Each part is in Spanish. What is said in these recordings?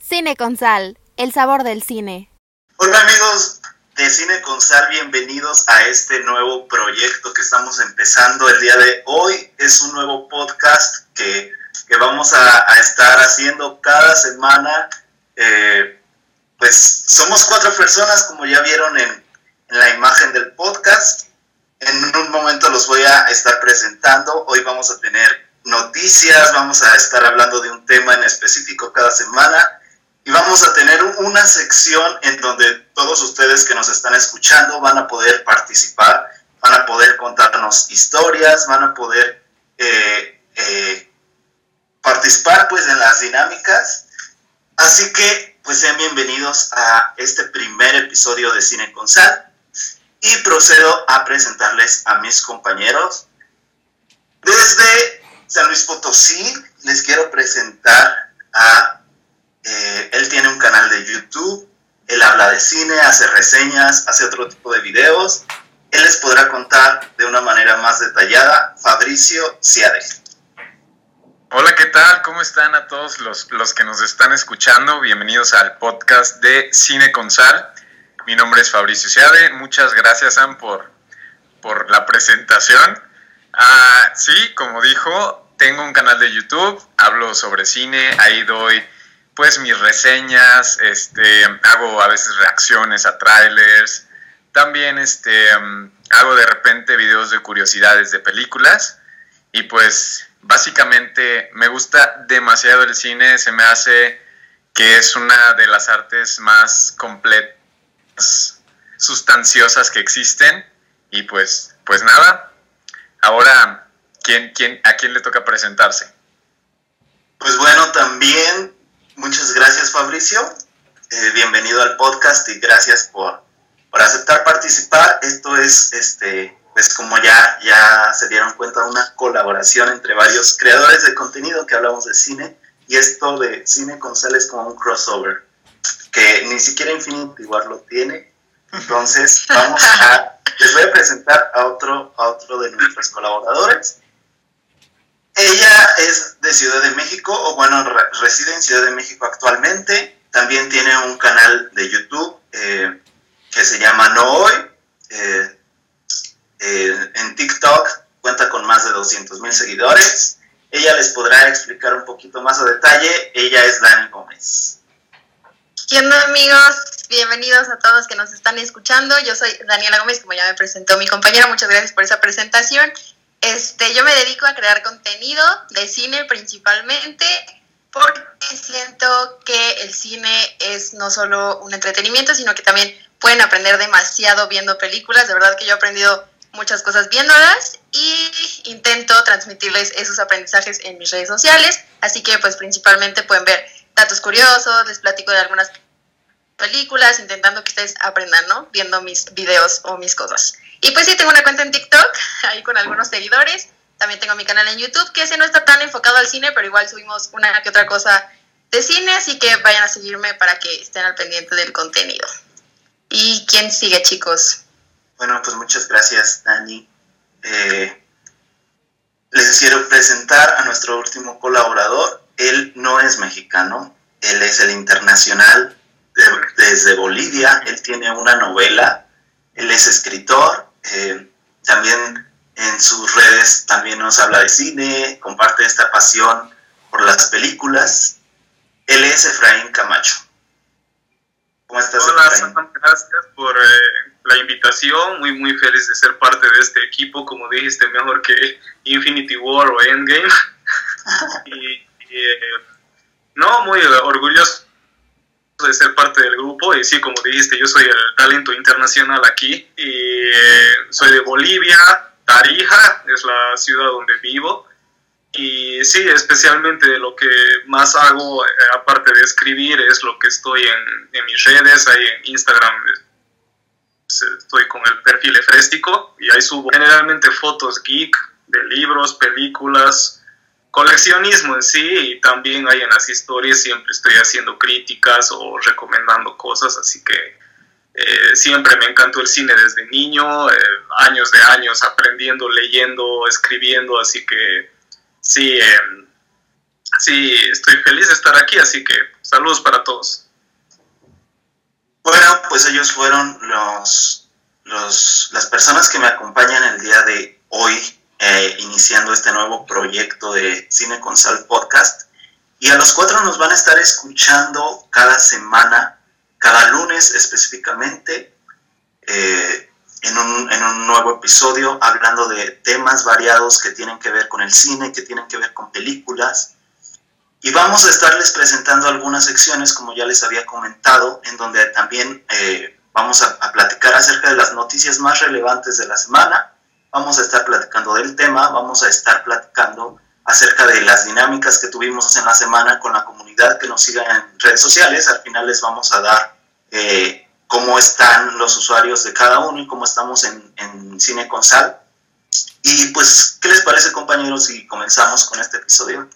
Cine con Sal, el sabor del cine. Hola amigos de Cine con Sal, bienvenidos a este nuevo proyecto que estamos empezando el día de hoy. Es un nuevo podcast que, vamos a, estar haciendo cada semana. Eh, pues somos cuatro personas, como ya vieron en la imagen del podcast. En un momento los voy a estar presentando. Hoy vamos a tener noticias, vamos a estar hablando de un tema en específico cada semana y vamos a tener una sección en donde todos ustedes que nos están escuchando van a poder participar, van a poder contarnos historias, van a poder eh, eh, participar pues en las dinámicas. Así que pues sean bienvenidos a este primer episodio de Cine con Sal y procedo a presentarles a mis compañeros. Desde San Luis Potosí les quiero presentar a eh, él tiene un canal de YouTube, él habla de cine, hace reseñas, hace otro tipo de videos. Él les podrá contar de una manera más detallada. Fabricio Ciade. Hola, ¿qué tal? ¿Cómo están a todos los, los que nos están escuchando? Bienvenidos al podcast de Cine con Sal. Mi nombre es Fabricio Ciade. Muchas gracias, Sam, por, por la presentación. Ah, sí, como dijo, tengo un canal de YouTube, hablo sobre cine, ahí doy pues mis reseñas, este, hago a veces reacciones a trailers, también este, mm, hago de repente videos de curiosidades de películas y pues básicamente me gusta demasiado el cine, se me hace que es una de las artes más completas, sustanciosas que existen. Y pues, pues nada, ahora, ¿quién, quién, ¿a quién le toca presentarse? Pues bueno, también Muchas gracias Fabricio, eh, bienvenido al podcast y gracias por, por, aceptar participar. Esto es, este, pues como ya, ya se dieron cuenta, una colaboración entre varios creadores de contenido que hablamos de cine. Y esto de cine con sal es como un crossover que ni siquiera Infinity War lo tiene. Entonces vamos a, les voy a presentar a otro, a otro de nuestros colaboradores. Ella es de Ciudad de México, o bueno, reside en Ciudad de México actualmente. También tiene un canal de YouTube eh, que se llama No Hoy. Eh, eh, en TikTok cuenta con más de 200 mil seguidores. Ella les podrá explicar un poquito más a detalle. Ella es Dani Gómez. ¿Qué onda amigos? Bienvenidos a todos que nos están escuchando. Yo soy Daniela Gómez, como ya me presentó mi compañera. Muchas gracias por esa presentación. Este, yo me dedico a crear contenido de cine principalmente porque siento que el cine es no solo un entretenimiento, sino que también pueden aprender demasiado viendo películas. De verdad que yo he aprendido muchas cosas viéndolas y intento transmitirles esos aprendizajes en mis redes sociales. Así que pues principalmente pueden ver datos curiosos, les platico de algunas películas, intentando que ustedes aprendan, ¿no? Viendo mis videos o mis cosas. Y pues sí, tengo una cuenta en TikTok, ahí con algunos seguidores. También tengo mi canal en YouTube, que ese no está tan enfocado al cine, pero igual subimos una que otra cosa de cine, así que vayan a seguirme para que estén al pendiente del contenido. ¿Y quién sigue, chicos? Bueno, pues muchas gracias, Dani. Eh, les quiero presentar a nuestro último colaborador. Él no es mexicano, él es el internacional desde Bolivia. Él tiene una novela, él es escritor, eh, también en sus redes también nos habla de cine, comparte esta pasión por las películas. Él es Efraín Camacho. ¿Cómo estás, Hola, Efraín? gracias por eh, la invitación. Muy, muy feliz de ser parte de este equipo. Como dijiste, mejor que Infinity War o Endgame. y, eh, no, muy orgulloso de ser parte del grupo y sí, como dijiste, yo soy el talento internacional aquí y eh, soy de Bolivia, Tarija es la ciudad donde vivo y sí, especialmente lo que más hago, eh, aparte de escribir, es lo que estoy en, mis redes, ahí en Instagram estoy con el perfil Efréstico y ahí subo generalmente fotos geek de libros, películas, coleccionismo en sí y también hay en las historias siempre estoy haciendo críticas o recomendando cosas, así que Eh, siempre me encantó el cine desde niño, eh, años de años aprendiendo, leyendo, escribiendo, así que sí, em, sí, estoy feliz de estar aquí, así que saludos para todos. Bueno, pues ellos fueron los, los las personas que me acompañan el día de hoy, eh, iniciando este nuevo proyecto de Cine con Podcast. Y a los cuatro nos van a estar escuchando cada semana cada lunes específicamente eh, en, un, en, un, nuevo episodio hablando de temas variados que tienen que ver con el cine, que tienen que ver con películas. Y vamos a estarles presentando algunas secciones, como ya les había comentado, en donde también eh, vamos a, platicar acerca de las noticias más relevantes de la semana. Vamos a estar platicando del tema, vamos a estar platicando acerca de las dinámicas que tuvimos en la semana con la comunidad que nos siga en redes sociales. Al final les vamos a dar eh, cómo están los usuarios de cada uno y cómo estamos en, en Cine con Sal. Y pues, ¿qué les parece compañeros si comenzamos con este episodio?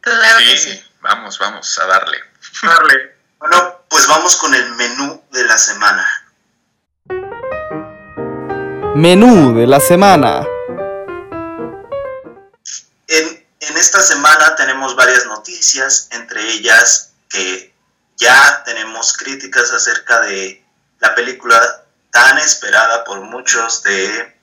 Claro que sí. Vamos, vamos a darle. darle. Bueno, pues vamos con el menú de la semana. Menú de la semana. En, esta semana tenemos varias noticias, entre ellas que ya tenemos críticas acerca de la película tan esperada por muchos de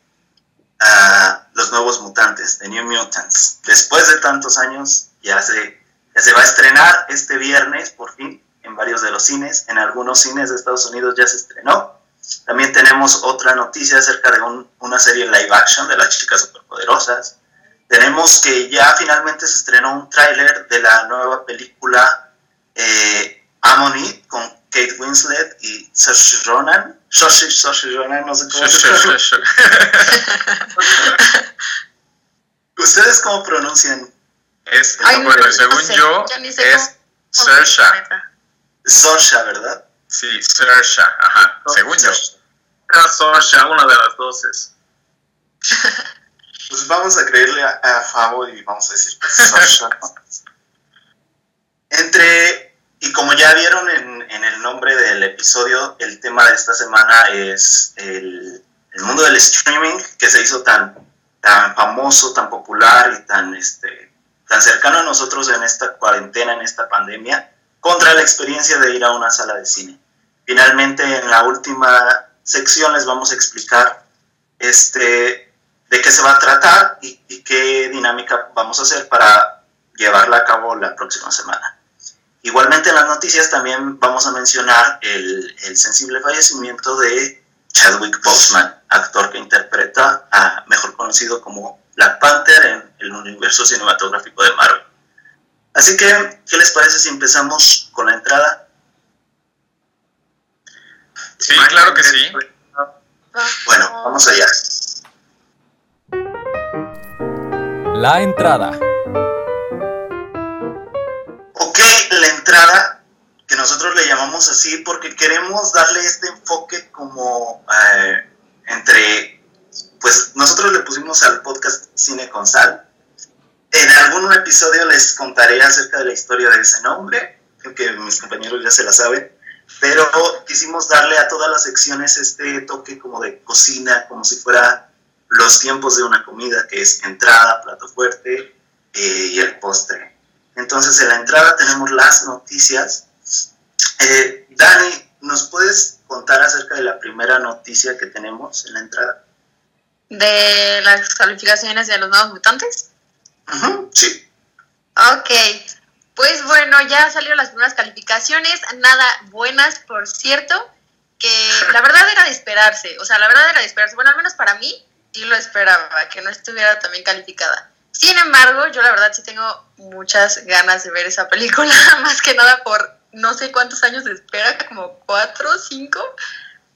uh, Los Nuevos Mutantes, de New Mutants. Después de tantos años, ya se, ya se va a estrenar este viernes, por fin, en varios de los cines. En algunos cines de Estados Unidos ya se estrenó. También tenemos otra noticia acerca de un, una serie live action de las chicas superpoderosas. Tenemos que ya finalmente se estrenó un tráiler de la nueva película eh, Ammonite con Kate Winslet y Saoirse Ronan. Saoirse, Saoirse Ronan, no sé cómo se pronuncia. ¿Ustedes cómo pronuncian? Es, Ay, bueno, no, según no sé, yo, es Saoirse. Saoirse, ¿verdad? Sí, Saoirse, ajá, oh, según yo. Saoirse, una de las dos es. Pues vamos a creerle a, a Fabo y vamos a decir que es Saoirse. Entre y como ya vieron en, en, el nombre del episodio, el tema de esta semana es el, el, mundo del streaming que se hizo tan, tan famoso, tan popular y tan, este, tan cercano a nosotros en esta cuarentena, en esta pandemia, contra la experiencia de ir a una sala de cine. Finalmente, en la última sección les vamos a explicar este, de qué se va a tratar y, qué dinámica vamos a hacer para llevarla a cabo la próxima semana. Igualmente en las noticias también vamos a mencionar el, el sensible fallecimiento de Chadwick Boseman, actor que interpreta a, mejor conocido como Black Panther en el universo cinematográfico de Marvel. Así que, ¿qué les parece si empezamos con la entrada? Sí, claro que sí. Bueno, vamos allá. La entrada. Ok, la entrada, que nosotros le llamamos así porque queremos darle este enfoque como eh, entre, pues nosotros le pusimos al podcast Cine con Sal. En algún episodio les contaré acerca de la historia de ese nombre, creo que mis compañeros ya se la saben, pero quisimos darle a todas las secciones este toque como de cocina, como si fuera los tiempos de una comida, que es entrada, plato fuerte eh, y el postre. Entonces, en la entrada tenemos las noticias. Eh, Dani, ¿nos puedes contar acerca de la primera noticia que tenemos en la entrada? ¿De las calificaciones de los nuevos mutantes? Uh -huh, sí. Ok, pues bueno, ya salieron las primeras calificaciones, nada buenas, por cierto, que la verdad era de esperarse, o sea, la verdad era de esperarse, bueno, al menos para mí, sí lo esperaba, que no estuviera también calificada. Sin embargo, yo la verdad sí tengo muchas ganas de ver esa película, más que nada por no sé cuántos años de espera, como cuatro, cinco,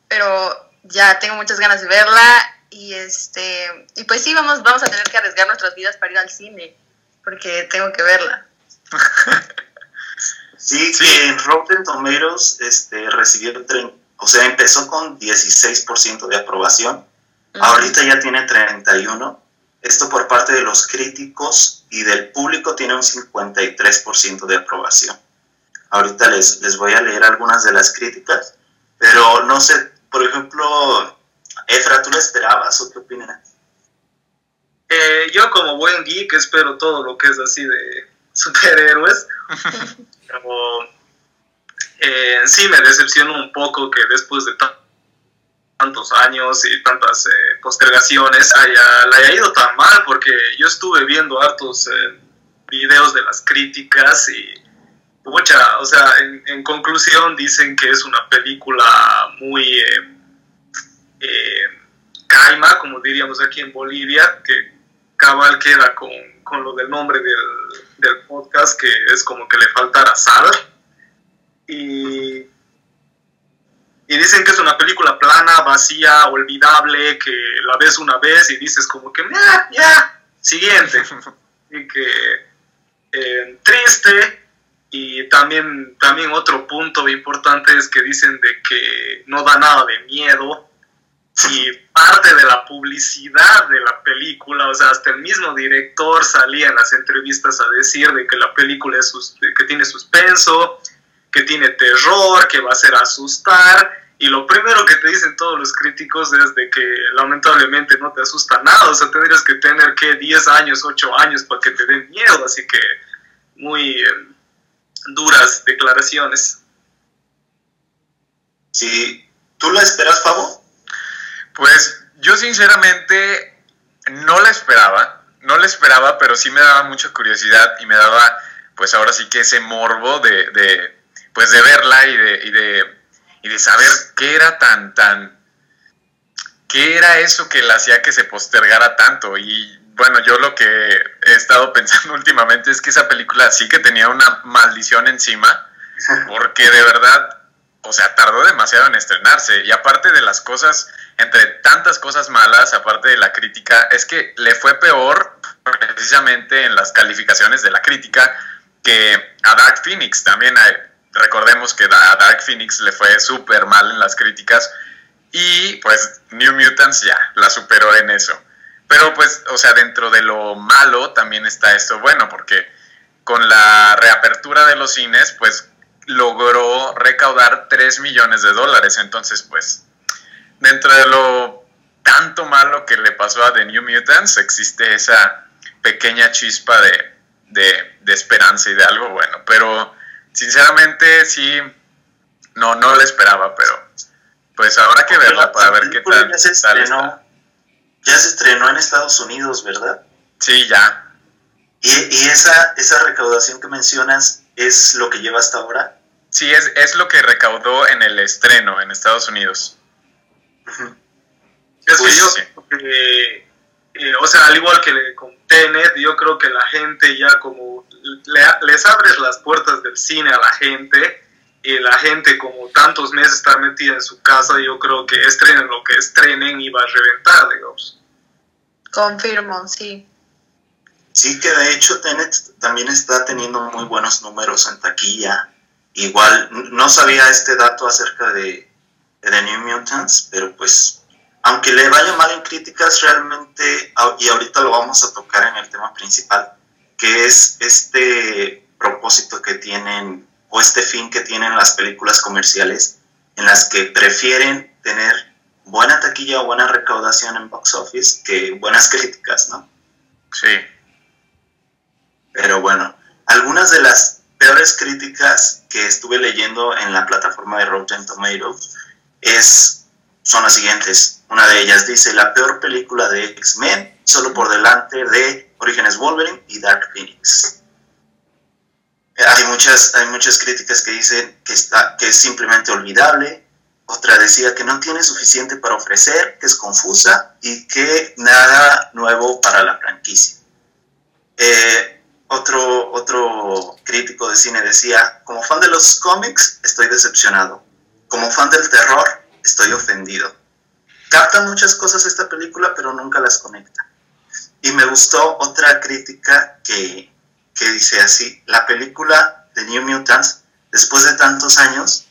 pero ya tengo muchas ganas de verla y este y pues sí vamos vamos a tener que arriesgar nuestras vidas para ir al cine porque tengo que verla. sí, sí. que en Rotten Tomatoes este recibió o sea, empezó con 16% de aprobación. Uh -huh. Ahorita ya tiene 31 esto por parte de los críticos y del público tiene un 53% de aprobación. Ahorita les, les voy a leer algunas de las críticas. Pero no sé, por ejemplo, Efra, ¿tú la esperabas o qué opinas? Eh, yo como buen geek espero todo lo que es así de superhéroes. Pero eh, sí me decepcionó un poco que después de tantos años y tantas eh, postergaciones haya, le haya ido tan mal porque yo estuve viendo hartos eh, videos de las críticas y mucha, o sea, en, en, conclusión dicen que es una película muy caima, como diríamos aquí en Bolivia, que cabal queda con, con lo del nombre del, del, podcast, que es como que le faltara sal. Y, y dicen que es una película plana, vacía, olvidable, que la ves una vez y dices como que, ya, ya, siguiente. y que eh, triste. Y también, también otro punto importante es que dicen de que no da nada de miedo, y parte de la publicidad de la película, o sea, hasta el mismo director salía en las entrevistas a decir de que la película es que tiene suspenso, que tiene terror, que va a ser asustar, y lo primero que te dicen todos los críticos es de que lamentablemente no te asusta nada, o sea, tendrías que tener que 10 años, 8 años para que te den miedo, así que muy eh, duras declaraciones. Sí, ¿tú la esperas, Pavo? Pues yo sinceramente no la esperaba, no la esperaba, pero sí me daba mucha curiosidad y me daba, pues ahora sí que ese morbo de, de pues de verla y de, y de, y de saber qué era tan, tan, qué era eso que la hacía que se postergara tanto. Y bueno, yo lo que he estado pensando últimamente es que esa película sí que tenía una maldición encima, porque de verdad, o sea, tardó demasiado en estrenarse. Y aparte de las cosas entre tantas cosas malas, aparte de la crítica, es que le fue peor precisamente en las calificaciones de la crítica que a Dark Phoenix. También recordemos que a Dark Phoenix le fue súper mal en las críticas y pues New Mutants ya la superó en eso. Pero pues, o sea, dentro de lo malo también está esto bueno, porque con la reapertura de los cines, pues logró recaudar 3 millones de dólares. Entonces, pues dentro de lo tanto malo que le pasó a The New Mutants, existe esa pequeña chispa de, de, esperanza y de algo bueno. Pero sinceramente sí, no, no la esperaba, pero pues habrá que verla para ver qué tal, ya se estrenó, Ya se estrenó en Estados Unidos, ¿verdad? Sí, ya. ¿Y, y esa, esa recaudación que mencionas es lo que lleva hasta ahora? Sí, es, es lo que recaudó en el estreno en Estados Unidos. Es que yo, eh, eh, o sea, al igual que con Tenet, yo creo que la gente ya como les abres las puertas del cine a la gente y la gente como tantos meses está metida en su casa, yo creo que estrenen lo que estrenen y va a reventar, digamos. Confirmo, sí. Sí, que de hecho Tenet también está teniendo muy buenos números en taquilla. Igual, no sabía este dato acerca de, The New Mutants, pero pues aunque le vaya mal en críticas realmente, y ahorita lo vamos a tocar en el tema principal, que es este propósito que tienen o este fin que tienen las películas comerciales en las que prefieren tener buena taquilla o buena recaudación en box office que buenas críticas, ¿no? Sí. Pero bueno, algunas de las peores críticas que estuve leyendo en la plataforma de Rotten Tomatoes es, son las siguientes. Una de ellas dice, la peor película de X-Men, solo por delante de Orígenes Wolverine y Dark Phoenix. Hay muchas, hay muchas críticas que dicen que, está, que es simplemente olvidable. Otra decía que no tiene suficiente para ofrecer, que es confusa y que nada nuevo para la franquicia. Eh, otro, otro crítico de cine decía, como fan de los cómics, estoy decepcionado. Como fan del terror, estoy ofendido. Capta muchas cosas esta película, pero nunca las conecta. Y me gustó otra crítica que, que dice así, la película de New Mutants, después de tantos años,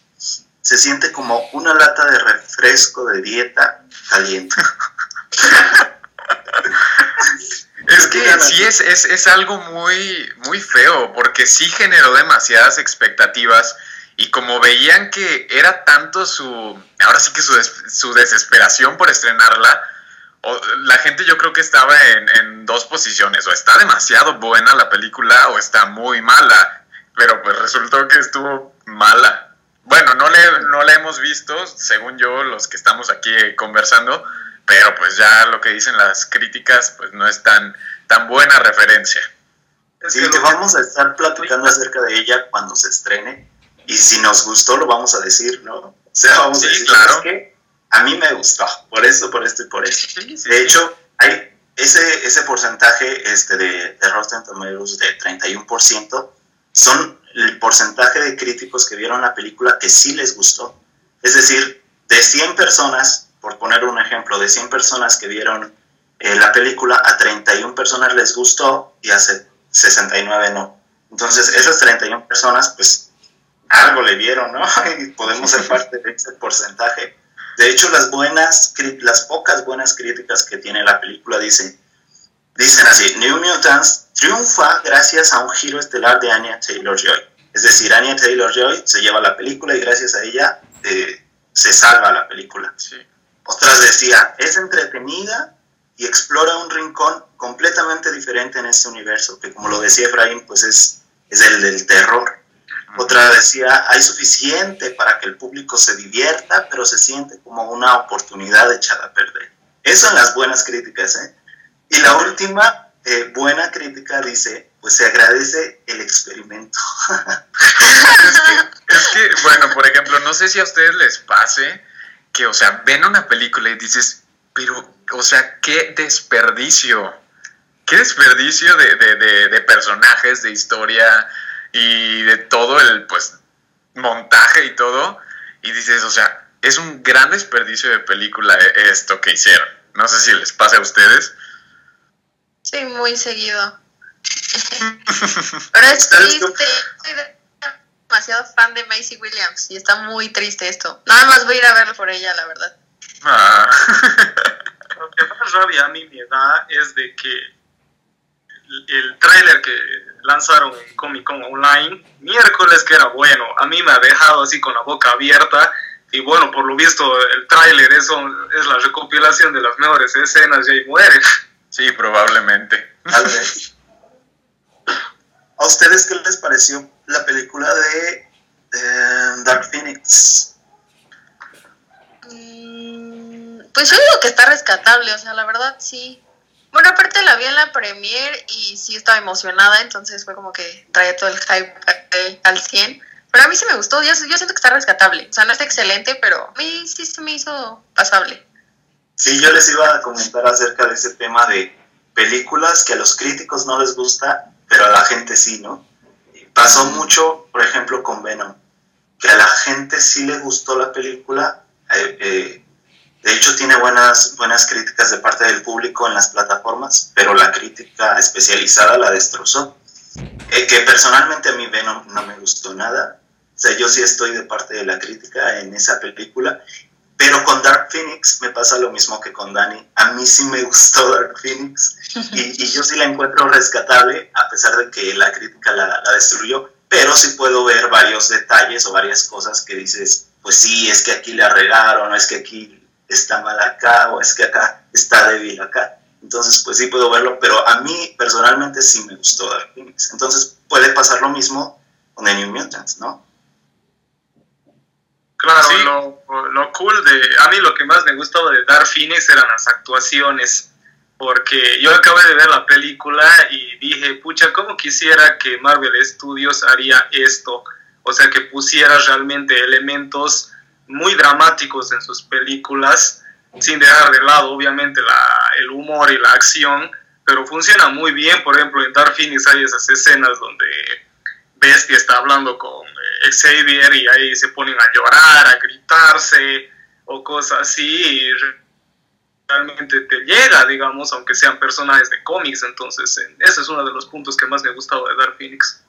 se siente como una lata de refresco de dieta caliente. es que sí es, es, es, algo muy, muy feo, porque sí generó demasiadas expectativas y como veían que era tanto su, ahora sí que su, su desesperación por estrenarla, la gente yo creo que estaba en, dos posiciones, o está demasiado buena la película o está muy mala, pero pues resultó que estuvo mala. Bueno, no le, no la hemos visto, según yo, los que estamos aquí conversando, pero pues ya lo que dicen las críticas, pues no es tan, tan buena referencia. Sí, que vamos a estar platicando acerca de ella cuando se estrene, y si nos gustó lo vamos a decir, ¿no? O sea, vamos a decir, claro. que a mí me gustó, por eso, por esto y por eso. de hecho, hay ese, ese porcentaje este de, de Rotten Tomatoes de 31% son el porcentaje de críticos que vieron la película que sí les gustó. Es decir, de 100 personas, por poner un ejemplo, de 100 personas que vieron eh, la película, a 31 personas les gustó y a 69 no. Entonces, esas 31 personas, pues, algo le vieron, ¿no? y podemos ser parte de ese porcentaje. De hecho, las buenas, las pocas buenas críticas que tiene la película dicen, dicen así, New Mutants triunfa gracias a un giro estelar de Anya Taylor-Joy. Es decir, Anya Taylor-Joy se lleva la película y gracias a ella eh, se salva la película. Otras decía, es entretenida y explora un rincón completamente diferente en este universo, que como lo decía Efraín, pues es, es el del terror. Otra decía, hay suficiente para que el público se divierta, pero se siente como una oportunidad echada a perder. Eso en las buenas críticas. ¿eh? Y la última eh, buena crítica dice, pues se agradece el experimento. es, que, bueno, por ejemplo, no sé si a ustedes les pase que, o sea, ven una película y dices, pero, o sea, qué desperdicio, qué desperdicio de, de, de personajes, de historia, y de todo el pues montaje y todo y dices, o sea, es un gran desperdicio de película esto que hicieron. No sé si les pasa a ustedes. Sí, muy seguido. Pero es triste. Soy demasiado fan de Macy Williams y está muy triste esto. Nada más voy a ir a verlo por ella, la verdad. Ah. Lo que más rabia a mí me da es de que el tráiler que lanzaron en Comic Con Online, miércoles que era bueno, a mí me ha dejado así con la boca abierta y bueno, por lo visto el tráiler eso es la recopilación de las mejores escenas y ahí muere. Sí, probablemente. Tal vez. ¿A ustedes qué les pareció la película de Dark Phoenix? Mm, pues yo digo que está rescatable, o sea, la verdad sí, bueno, aparte la vi en la premier y sí estaba emocionada, entonces fue como que traía todo el hype al 100. Pero a mí sí me gustó, yo, yo siento que está rescatable. O sea, no está excelente, pero a mí sí se me hizo pasable. Sí, yo les iba a comentar acerca de ese tema de películas que a los críticos no les gusta, pero a la gente sí, ¿no? Pasó mucho, por ejemplo, con Venom, que a la gente sí le gustó la película, eh, eh, de hecho, tiene buenas, buenas críticas de parte del público en las plataformas, pero la crítica especializada la destrozó. Eh, que personalmente a mí Venom no me gustó nada. O sea, yo sí estoy de parte de la crítica en esa película. Pero con Dark Phoenix me pasa lo mismo que con Danny. A mí sí me gustó Dark Phoenix y, yo sí la encuentro rescatable a pesar de que la crítica la, la destruyó. Pero sí puedo ver varios detalles o varias cosas que dices, pues sí, es que aquí le arreglaron, es que aquí está mal acá o es que acá está débil acá. Entonces, pues sí puedo verlo, pero a mí personalmente sí me gustó Dark Phoenix. Entonces, puede pasar lo mismo con The New Mutants, ¿no? Claro, lo, lo, cool de. A mí lo que más me gustó de Dark Phoenix eran las actuaciones. Porque yo acabé de ver la película y dije, pucha, ¿cómo quisiera que Marvel Studios haría esto? O sea, que pusiera realmente elementos muy dramáticos en sus películas, sin dejar de lado obviamente la, el humor y la acción, pero funciona muy bien. Por ejemplo, en Dark Phoenix hay esas escenas donde Bestia está hablando con eh, Xavier y ahí se ponen a llorar, a gritarse o cosas así. Y realmente te llega, digamos, aunque sean personajes de cómics. Entonces, ese es uno de los puntos que más me ha gustado de Dark Phoenix.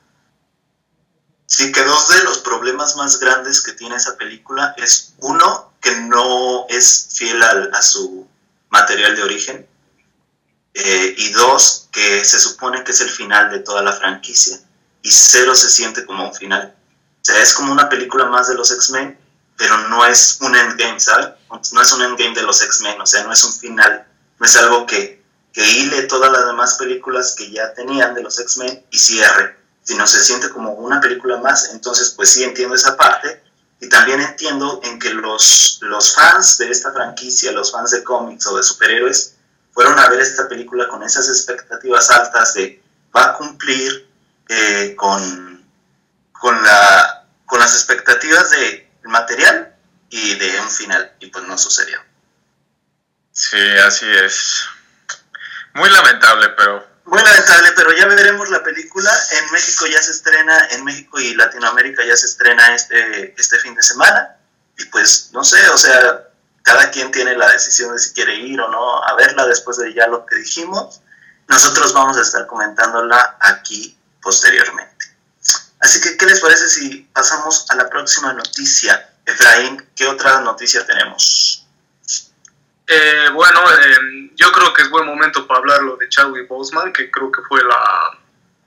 Sí, que dos de los problemas más grandes que tiene esa película es uno, que no es fiel a, su material de origen, eh, y dos, que se supone que es el final de toda la franquicia, y cero se siente como un final. O sea, es como una película más de los X-Men, pero no es un endgame, ¿sabes? No es un endgame de los X-Men, o sea, no es un final, no es algo que, que hile todas las demás películas que ya tenían de los X-Men y cierre, sino se siente como una película más. Entonces, pues sí entiendo esa parte y también entiendo en que los, los fans de esta franquicia, los fans de cómics o de superhéroes, fueron a ver esta película con esas expectativas altas de va a cumplir eh, con, con, la, con las expectativas de material y de un final, y pues no sucedió. Sí, así es. Muy lamentable, pero... Muy lamentable, pero ya veremos la película. En México ya se estrena, en México y Latinoamérica ya se estrena este, este fin de semana. Y pues, no sé, o sea, cada quien tiene la decisión de si quiere ir o no a verla después de ya lo que dijimos. Nosotros vamos a estar comentándola aquí posteriormente. Así que, ¿qué les parece si pasamos a la próxima noticia? Efraín, ¿qué otra noticia tenemos? Eh, bueno, eh, yo creo que es buen momento para hablarlo de Chadwick Boseman, que creo que fue la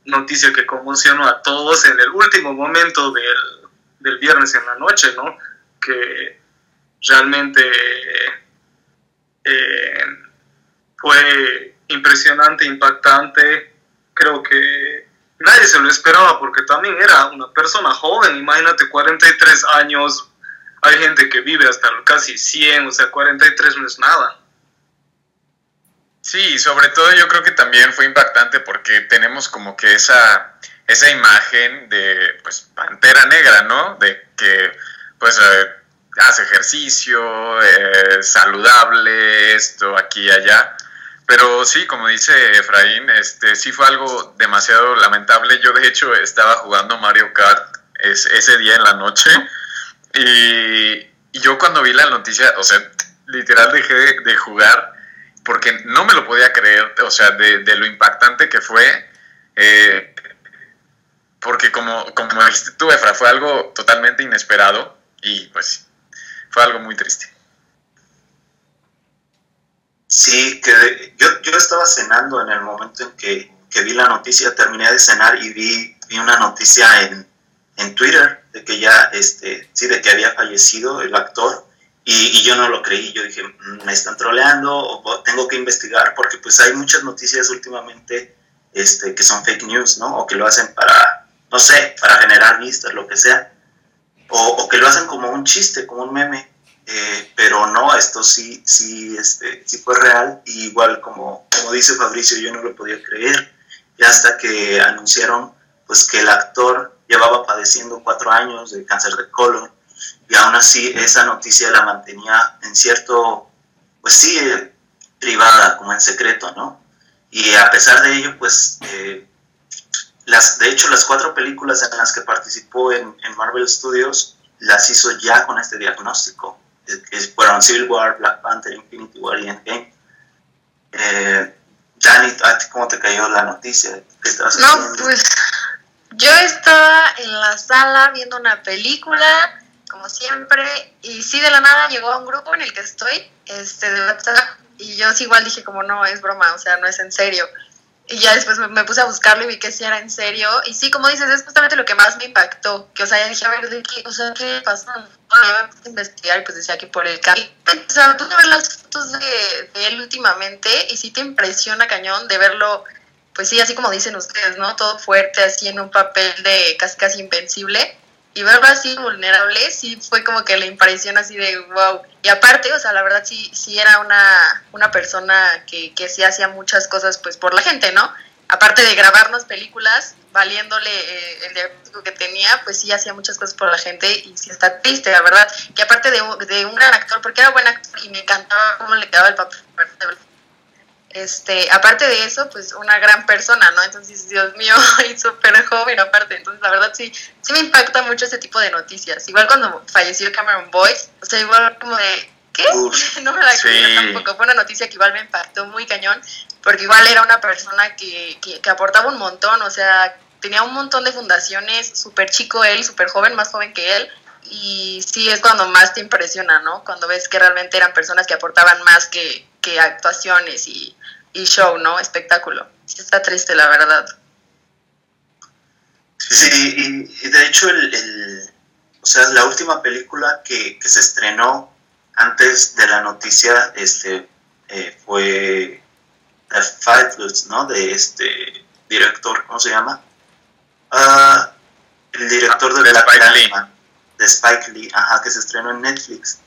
noticia que conmocionó a todos en el último momento del, del viernes en la noche, ¿no? Que realmente eh, fue impresionante, impactante. Creo que nadie se lo esperaba porque también era una persona joven. Imagínate, 43 años. Hay gente que vive hasta casi 100, o sea, 43 no es nada. Sí, sobre todo yo creo que también fue impactante porque tenemos como que esa, esa imagen de pues pantera negra, ¿no? De que pues eh, hace ejercicio, es saludable, esto, aquí y allá. Pero sí, como dice Efraín, este, sí fue algo demasiado lamentable. Yo de hecho estaba jugando Mario Kart ese día en la noche y, yo cuando vi la noticia, o sea, literal dejé de, jugar porque no me lo podía creer, o sea, de, lo impactante que fue. Eh, porque como, como dijiste tú, Efra, fue algo totalmente inesperado y pues fue algo muy triste. Sí, que yo, yo estaba cenando en el momento en que, vi la noticia, terminé de cenar y vi, vi una noticia en, en Twitter de que ya, este, sí, de que había fallecido el actor y, yo no lo creí, yo dije, mm, me están troleando o tengo que investigar porque pues hay muchas noticias últimamente este, que son fake news, ¿no? O que lo hacen para, no sé, para generar vistas, lo que sea. O, que lo hacen como un chiste, como un meme, eh, pero no, esto sí, sí, este, sí fue real, y igual como, como dice Fabricio, yo no lo podía creer, y hasta que anunciaron pues que el actor llevaba padeciendo cuatro años de cáncer de colon, y aún así esa noticia la mantenía en cierto, pues sí, privada, como en secreto, ¿no? Y a pesar de ello, pues eh, las, de hecho, las cuatro películas en las que participó en, Marvel Studios las hizo ya con este diagnóstico. Que fueron Civil War, Black Panther, Infinity War y Endgame. Eh, Dani, cómo te cayó la noticia? no, pues yo estaba en la sala viendo una película, como siempre, y sí de la nada llegó a un grupo en el que estoy, este, de WhatsApp, y yo sí igual dije como no, es broma, o sea, no es en serio. Y ya después me, puse a buscarlo y vi que sí era en serio. Y sí, como dices, es justamente lo que más me impactó. Que, o sea, ya dije, a ver, ¿de qué, o sea, ¿qué pasó? me puse a investigar y pues decía que por el cambio. O sea, tú ver las fotos de, de, él últimamente y sí te impresiona cañón de verlo, pues sí, así como dicen ustedes, ¿no? Todo fuerte, así en un papel de casi casi invencible y verlo así vulnerable, sí fue como que la impresión así de wow. Y aparte, o sea, la verdad sí, sí era una, una persona que, que sí hacía muchas cosas pues por la gente, ¿no? Aparte de grabarnos películas, valiéndole eh, el diagnóstico que tenía, pues sí hacía muchas cosas por la gente y sí está triste, la verdad. Que aparte de, de un gran actor, porque era buen actor y me encantaba cómo le quedaba el papel, este, aparte de eso, pues una gran persona, ¿no? Entonces, Dios mío, y súper joven aparte. Entonces, la verdad sí, sí me impacta mucho ese tipo de noticias. Igual cuando falleció Cameron Boyce, o sea, igual como de, ¿qué? no me la creía tampoco. Fue una noticia que igual me impactó muy cañón, porque igual era una persona que, que, que aportaba un montón, o sea, tenía un montón de fundaciones, súper chico él, súper joven, más joven que él. Y sí es cuando más te impresiona, ¿no? Cuando ves que realmente eran personas que aportaban más que, que actuaciones y, y show, ¿no? Espectáculo. Sí está triste, la verdad. Sí, y, de hecho el, o sea, la última película que, que se estrenó antes de la noticia este, eh, fue The Fight ¿no? De este director, ¿cómo se llama? Ah, el director de, de Spike Lee. de Spike Lee, ajá, que se estrenó en Netflix.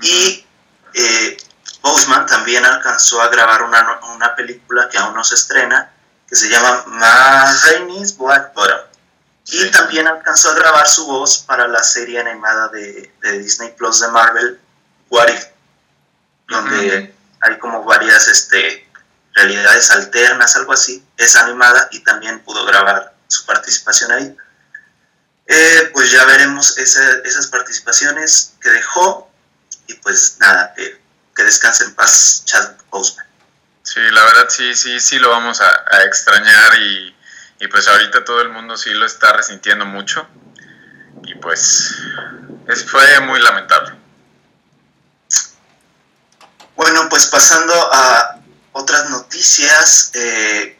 Y eh, Boseman también alcanzó a grabar una, una película que aún no se estrena, que se llama Ma Rainey's Black Bottom. Y Sí. también alcanzó a grabar su voz para la serie animada de, de Disney Plus de Marvel, What If, donde hay como varias este, realidades alternas, algo así. Es animada y también pudo grabar su participación ahí. Eh, pues ya veremos esa- esas participaciones que dejó y pues nada, que, que descanse en paz Chadwick Boseman. Sí, la verdad sí, sí, sí lo vamos a, a extrañar y, y pues ahorita todo el mundo sí lo está resintiendo mucho y pues es, fue muy lamentable. Bueno, pues pasando a otras noticias, eh,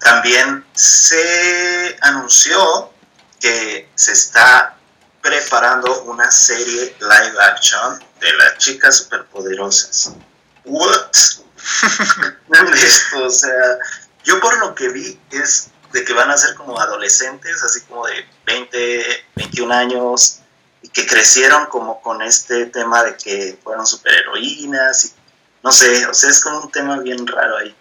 también se anunció que se está preparando una serie live action de las chicas superpoderosas. What? Esto, o sea, yo por lo que vi es de que van a ser como adolescentes, así como de 20, 21 años, y que crecieron como con este tema de que fueron superheroínas y no sé, o sea, es como un tema bien raro ahí.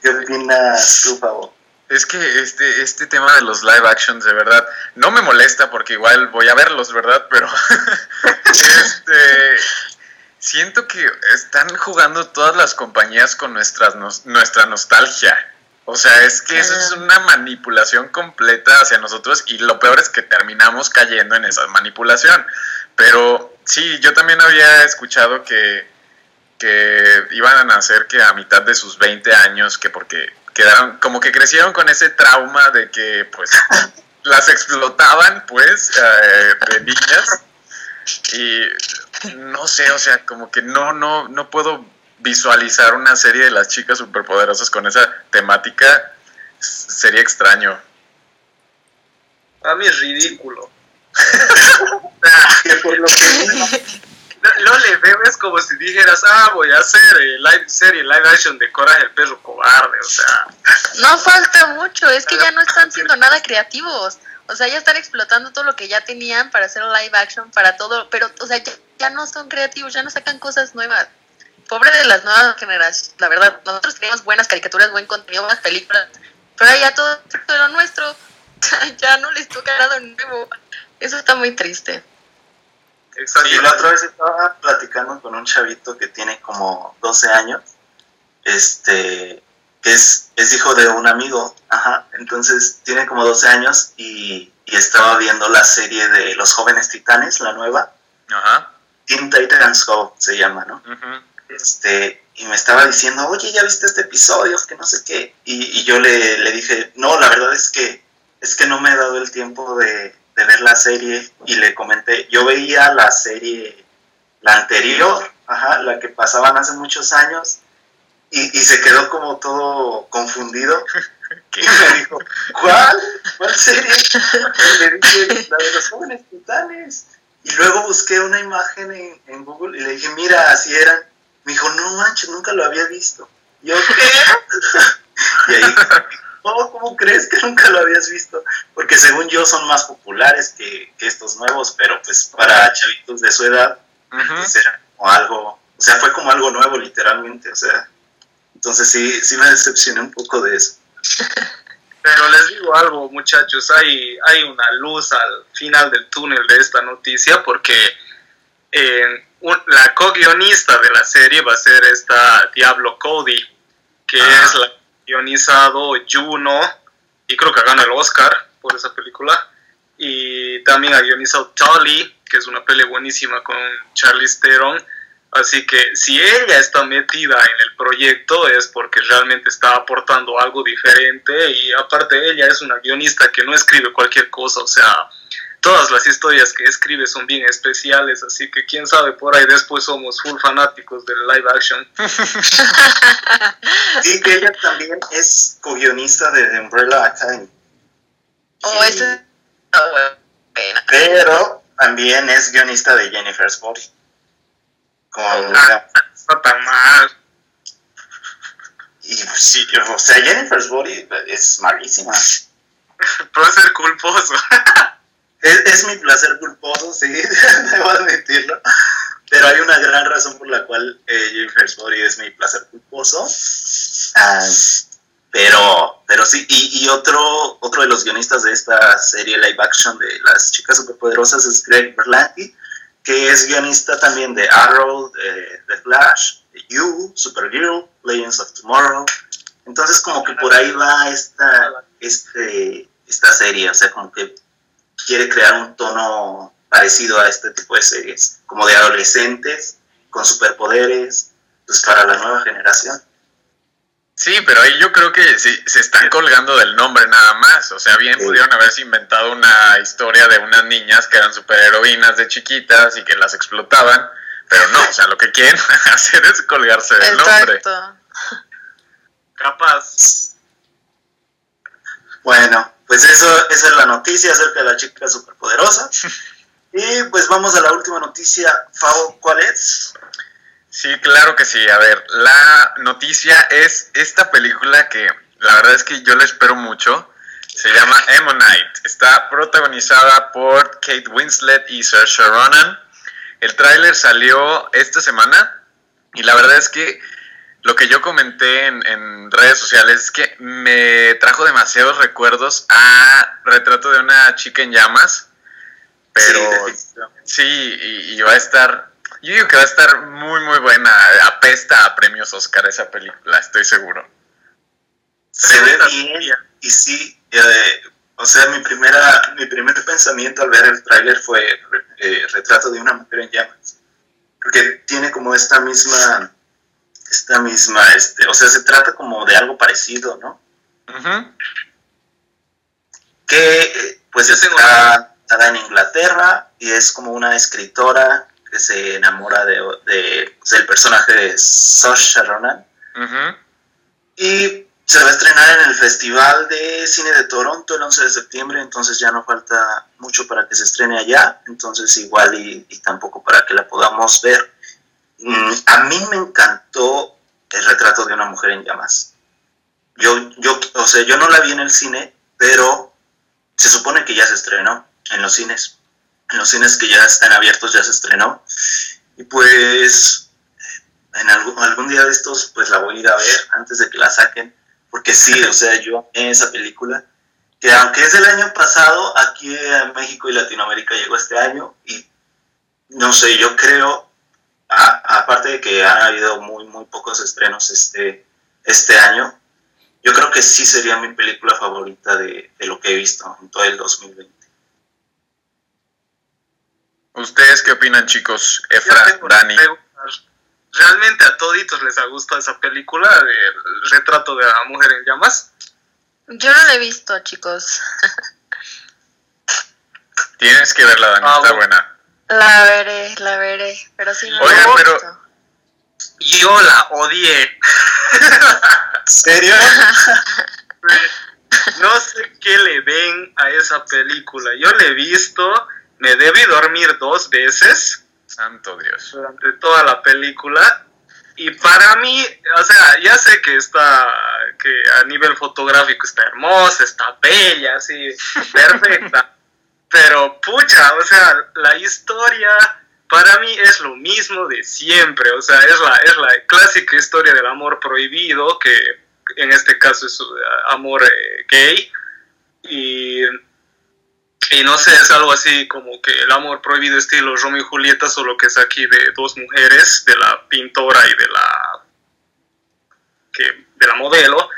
¿Qué opinas tú, Pavo? Es que este, este tema de los live actions, de verdad, no me molesta porque igual voy a verlos, ¿verdad? Pero este, siento que están jugando todas las compañías con nuestras, nuestra nostalgia. O sea, es que eso es una manipulación completa hacia nosotros y lo peor es que terminamos cayendo en esa manipulación. Pero sí, yo también había escuchado que, que iban a nacer que a mitad de sus 20 años, que porque quedaron, como que crecieron con ese trauma de que pues las explotaban pues eh, de niñas y no sé, o sea, como que no, no, no puedo visualizar una serie de las chicas superpoderosas con esa temática, sería extraño. A mí es ridículo. Que por lo que lo le veo, es como si dijeras, ah, voy a hacer eh, live serie, live action de Coraje el perro cobarde, o sea, No falta mucho, es que ya no están siendo nada creativos. O sea, ya están explotando todo lo que ya tenían para hacer live action, para todo, pero, o sea, ya, ya no son creativos, ya no sacan cosas nuevas. Pobre de las nuevas generaciones, la verdad. Nosotros teníamos buenas caricaturas, buen contenido, buenas películas, pero ya todo todo lo nuestro, ya no les toca nada nuevo. Eso está muy triste. Exacto. Y la otra vez estaba platicando con un chavito que tiene como 12 años, este, que es, es hijo de un amigo, ajá, entonces tiene como 12 años y, y estaba viendo la serie de Los Jóvenes Titanes, la nueva, Ajá. Teen Titans Go se llama, ¿no? Este, y me estaba diciendo, oye, ¿ya viste este episodio? Que no sé qué. Y, y yo le, le dije, no, la verdad es que, es que no me he dado el tiempo de, de ver la serie. Y le comenté, yo veía la serie, la anterior, ajá, la que pasaban hace muchos años. Y, y se quedó como todo confundido. ¿Qué? Y me dijo, ¿cuál? ¿Cuál serie? Y le dije, la de los jóvenes titanes. Y luego busqué una imagen en, en Google y le dije, mira, así eran. Me dijo, no manches, nunca lo había visto. Yo, ¿qué? y ahí, oh, ¿cómo crees que nunca lo habías visto? Porque según yo son más populares que, que estos nuevos, pero pues para chavitos de su edad, Ujú. pues era como algo, o sea, fue como algo nuevo literalmente, o sea. Entonces sí, sí me decepcioné un poco de eso. Pero les digo algo, muchachos, hay, hay una luz al final del túnel de esta noticia porque eh, un- la co-guionista de la serie va a ser esta Diablo Cody, que Ah. es la guionizado Juno, y creo que gana el Oscar por esa película, y también ha guionizado Tully, que es una peli buenísima con Charlize Theron, Así que si ella está metida en el proyecto es porque realmente está aportando algo diferente y aparte ella es una guionista que no escribe cualquier cosa, o sea, todas las historias que escribe son bien especiales, así que quién sabe, por ahí después somos full fanáticos del live action. Sí, que ella también es co-guionista de The Umbrella Academy. Oh, pena. Pero también es guionista de Jennifer's Body. Con, Ah, está tan mal. y pues, sí, o sea, Jennifer's Body es malísima. Puede ser culposo. Es, es mi placer culposo, sí, debo admitirlo. Pero hay una gran razón por la cual eh, Body es mi placer culposo. Ah, pero, pero sí, y, y otro, otro de los guionistas de esta serie live action de las chicas superpoderosas es Greg Berlanti, que es guionista también de Arrow, de The Flash, de You, Supergirl, Legends of Tomorrow. Entonces como que por ahí va esta, este, esta serie, o sea, como que quiere crear un tono parecido a este tipo de series, como de adolescentes con superpoderes, pues para la nueva generación. Sí, pero ahí yo creo que sí, se están colgando del nombre nada más. O sea, bien Sí. pudieron haberse inventado una historia de unas niñas que eran superheroínas de chiquitas y que las explotaban. Pero no, o sea, lo que quieren hacer es colgarse del nombre. Exacto. Capaz. Bueno, pues eso, esa es la noticia acerca de la chica superpoderosa. Y pues vamos a la última noticia. Fabo, ¿cuál es? Sí, claro que sí. A ver, la noticia es esta película que la verdad es que yo la espero mucho. Se llama Ammonite. Está protagonizada por Kate Winslet y Saoirse Ronan. El tráiler salió esta semana y la verdad es que lo que yo comenté en, en redes sociales es que me trajo demasiados recuerdos a Retrato de una chica en llamas. Pero Sí. Sí, y, y va a estar. Yo digo que va a estar muy, muy buena. Apesta a premios Oscar esa película, estoy seguro. se ve bien y sí, eh, o sea, mi primera, mi primer pensamiento al ver el tráiler fue eh, retrato de una mujer en llamas, porque tiene como esta misma, esta misma, este, o sea, se trata como de algo parecido, ¿no? Ujú. Que pues Yo tengo está, está en Inglaterra y es como una escritora que se enamora de, de pues, del personaje de Saoirse Ronan. Y se va a estrenar en el Festival de Cine de Toronto el 11 de septiembre, entonces ya no falta mucho para que se estrene allá, entonces igual y, y tampoco para que la podamos ver. Mm, a mí me encantó el retrato de una mujer en llamas. Yo, yo, o sea, yo no la vi en el cine, pero se supone que ya se estrenó en los cines. En los cines que ya están abiertos ya se estrenó. Y pues en algún, algún día de estos pues la voy a ir a ver antes de que la saquen porque sí, o sea, yo en esa película que aunque es del año pasado, aquí en México y Latinoamérica llegó este año y no sé, yo creo aparte de que han habido muy muy pocos estrenos este este año, yo creo que sí sería mi película favorita de, de lo que he visto en todo el 2020. ¿Ustedes qué opinan, chicos? Efra, Dani. ¿Realmente a toditos les ha gustado esa película del retrato de la mujer en llamas? Yo no la he visto, chicos. Tienes que verla, Dani, Ah, está bueno. buena. La veré, la veré. Pero sí, Oigan, he pero-. Yo la odié. ¿En serio? No sé qué le ven a esa película. Yo la he visto, me debí dormir dos veces Santo Dios. durante toda la película. Y para mí, o sea, ya sé que está, que a nivel fotográfico está hermosa, está bella, así, perfecta. Pero, pucha, o sea, la historia para mí es lo mismo de siempre. O sea, es la, es la clásica historia del amor prohibido, que en este caso es amor eh, gay. Y, y no sé, es algo así como que el amor prohibido estilo Romeo y Julieta, solo que es aquí de dos mujeres, de la pintora y de la, que, de la modelo.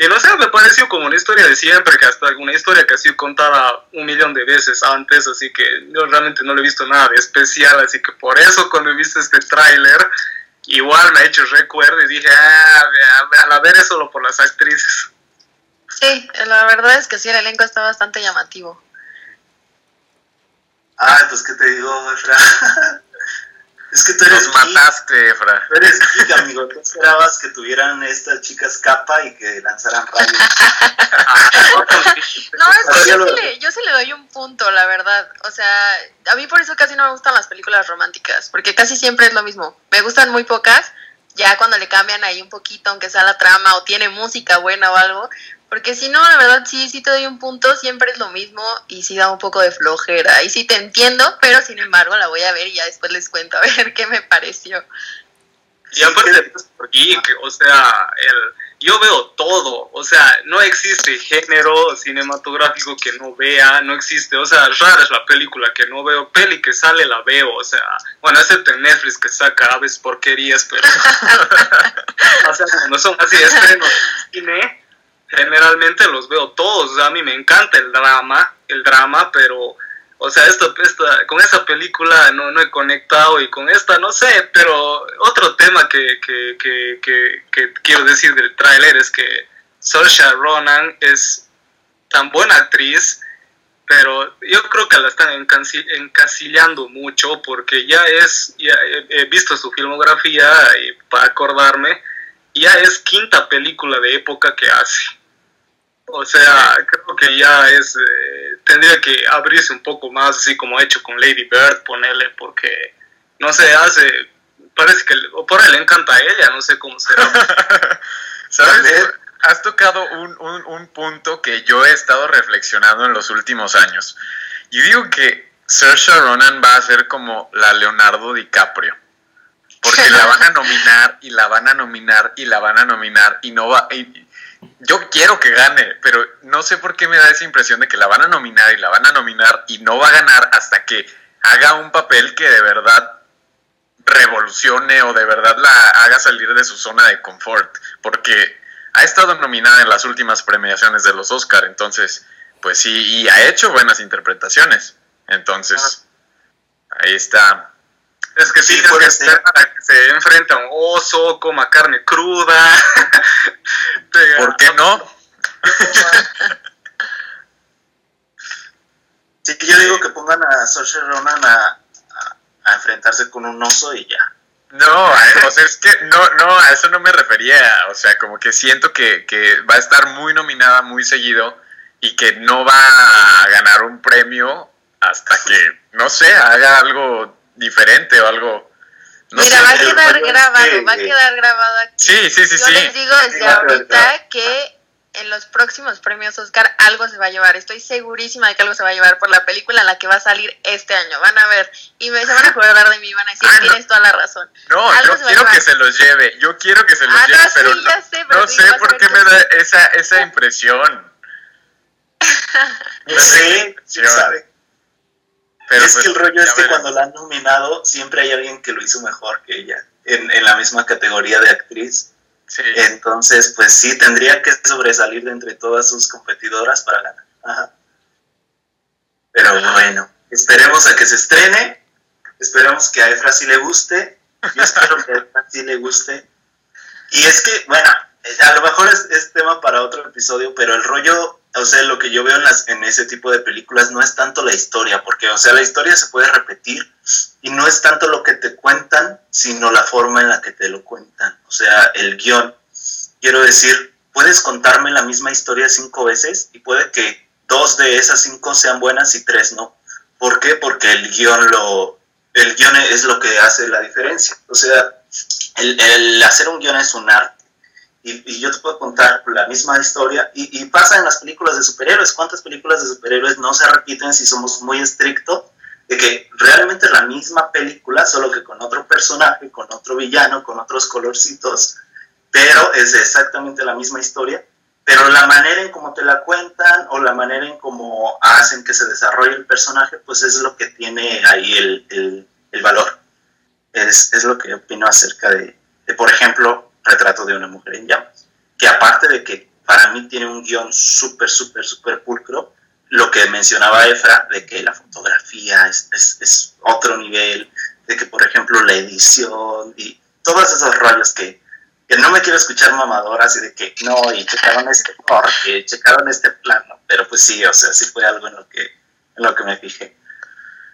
Y no sé, me pareció como una historia de siempre, que hasta una historia que ha sido contada un millón de veces antes, así que yo realmente no le he visto nada de especial, así que por eso cuando he visto este tráiler, igual me ha hecho recuerdo y dije, ah, a, la ver es solo por las actrices. Sí, la verdad es que sí, el elenco está bastante llamativo. Ay, pues qué te digo, Efra. Es que tú eres Nos mataste, Efra. Tú eres geek, amigo. Tú esperabas que tuvieran estas chicas capa y que lanzaran rayos. no, es que yo sí, le, yo sí le doy un punto, la verdad. O sea, a mí por eso casi no me gustan las películas románticas, porque casi siempre es lo mismo. Me gustan muy pocas, ya cuando le cambian ahí un poquito, aunque sea la trama o tiene música buena o algo, porque si no, la verdad sí, sí te doy un punto, siempre es lo mismo y sí da un poco de flojera. Y sí te entiendo, pero sin embargo la voy a ver y ya después les cuento a ver qué me pareció. Y aparte, o sea, el, yo veo todo, o sea, no existe género cinematográfico que no vea, no existe, o sea, rara es la película que no veo, peli que sale la veo, o sea, bueno, excepto en Netflix que saca aves porquerías, pero, o sea, no son así estrenos cine, generalmente los veo todos, a mí me encanta el drama, el drama, pero o sea, esto, esta, con esta película no, no he conectado y con esta no sé, pero otro tema que, que, que, que, quiero decir del tráiler es que Saoirse Ronan es tan buena actriz, pero yo creo que la están encasillando mucho porque ya es, he visto su filmografía para acordarme, ya es quinta película de época que hace. O sea, creo que ya es, eh, tendría que abrirse un poco más, así como ha hecho con Lady Bird, ponerle, porque, no sé, hace, parece que, o por él le encanta a ella, no sé cómo será. ¿Sabes? Has tocado un, un, un punto que yo he estado reflexionando en los últimos años. Y digo que Saoirse Ronan va a ser como la Leonardo DiCaprio. Porque la van a nominar y la van a nominar y la van a nominar y no va... Y, yo quiero que gane, pero no sé por qué me da esa impresión de que la van a nominar y la van a nominar y no va a ganar hasta que haga un papel que de verdad revolucione o de verdad la haga salir de su zona de confort, porque ha estado nominada en las últimas premiaciones de los Oscar, entonces, pues sí, y ha hecho buenas interpretaciones, entonces, ahí está. Es que sí, que se enfrenta a un oso, coma carne cruda. ¿Por qué no? sí, yo digo que pongan a Saoirse Ronan a, a, enfrentarse con un oso y ya. No, o sea, es que no, no, a eso no me refería. O sea, como que siento que, que va a estar muy nominada muy seguido y que no va a ganar un premio hasta que, no sé, haga algo diferente o algo. Mira, va a quedar grabado, va a quedar grabado aquí. Sí, sí, sí, Yo les digo desde ahorita que en los próximos premios Oscar algo se va a llevar. Estoy segurísima de que algo se va a llevar por la película en la que va a salir este año. Van a ver y me, se van a acordar de mí, van a decir, ah, tienes toda la razón. No, yo quiero que se los lleve, yo quiero que se los ah, lleve, pero, no, sé, por qué me da esa, esa impresión. sí, sí sabe es que el pues, rollo es que cuando la han nominado, siempre hay alguien que lo hizo mejor que ella, en, en la misma categoría de actriz. Sí. Entonces, pues sí, tendría que sobresalir de entre todas sus competidoras para ganar. Ajá. Pero bueno, esperemos a que se estrene. Esperemos que a Efra sí le guste. Yo espero que a Efra sí le guste. Y es que, bueno, a lo mejor es, es tema para otro episodio, pero el rollo o sea, lo que yo veo en, las, ese tipo de películas no es tanto la historia, porque, o sea, la historia se puede repetir y no es tanto lo que te cuentan, sino la forma en la que te lo cuentan, o sea, el guion. Quiero decir, puedes contarme la misma historia cinco veces y puede que dos de esas cinco sean buenas y tres no. ¿Por qué? Porque el guion, lo, el guion es lo que hace la diferencia. O sea, el, el hacer un guion es un arte y, yo te puedo contar la misma historia y, pasa en las películas de superhéroes. ¿Cuántas películas de superhéroes no se repiten si somos muy estrictos? De que realmente la misma película, solo que con otro personaje, con otro villano, con otros colorcitos, pero es exactamente la misma historia. Pero la manera en cómo te la cuentan o la manera en cómo hacen que se desarrolle el personaje, pues es lo que tiene ahí el, el, el valor. Es, es, lo que opino acerca de, de, por ejemplo, Retrato de una mujer en llamas, que aparte de que para mí tiene un guion súper, súper, súper pulcro, lo que mencionaba Efra, de que la fotografía es, es, otro nivel, de que por ejemplo la edición y todos esos rollos que, que no me quiero escuchar mamadoras y de que no, y checaron este corte, checaron este plano, pero pues sí, o sea, sí fue algo en lo que, en lo que me fijé.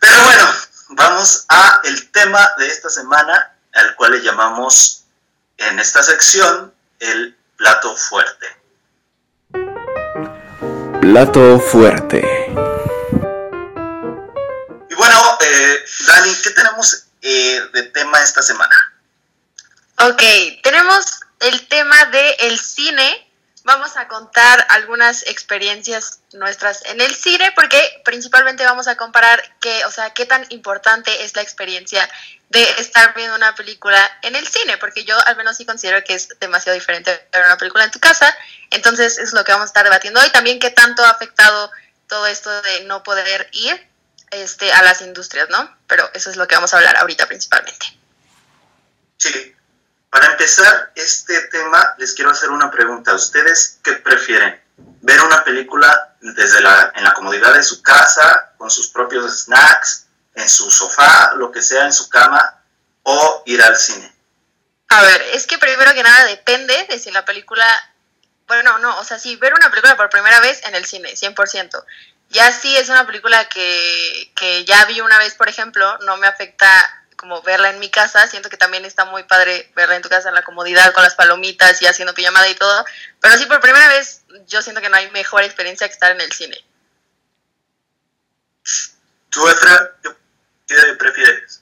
Pero bueno, vamos a el tema de esta semana, al cual le llamamos en esta sección el plato fuerte. Plato fuerte. Y bueno, eh, Dani, ¿qué tenemos eh, de tema esta semana? Ok, tenemos el tema del el cine vamos a contar algunas experiencias nuestras en el cine, porque principalmente vamos a comparar qué, o sea, qué tan importante es la experiencia de estar viendo una película en el cine, porque yo al menos sí considero que es demasiado diferente ver una película en tu casa, entonces es lo que vamos a estar debatiendo hoy, también qué tanto ha afectado todo esto de no poder ir este, a las industrias, ¿no? Pero eso es lo que vamos a hablar ahorita principalmente. Sí, para empezar este tema, les quiero hacer una pregunta. ¿Ustedes qué prefieren? ¿Ver una película desde la, en la comodidad de su casa, con sus propios snacks, en su sofá, lo que sea, en su cama, o ir al cine? A ver, es que primero que nada depende de si la película... Bueno, no, o sea, si ver una película por primera vez en el cine, 100%. Ya si es una película que, que ya vi una vez, por ejemplo, no me afecta como verla en mi casa, siento que también está muy padre verla en tu casa en la comodidad con las palomitas y haciendo pijamada y todo, pero sí por primera vez yo siento que no hay mejor experiencia que estar en el cine. ¿Tú, Efra, qué prefieres?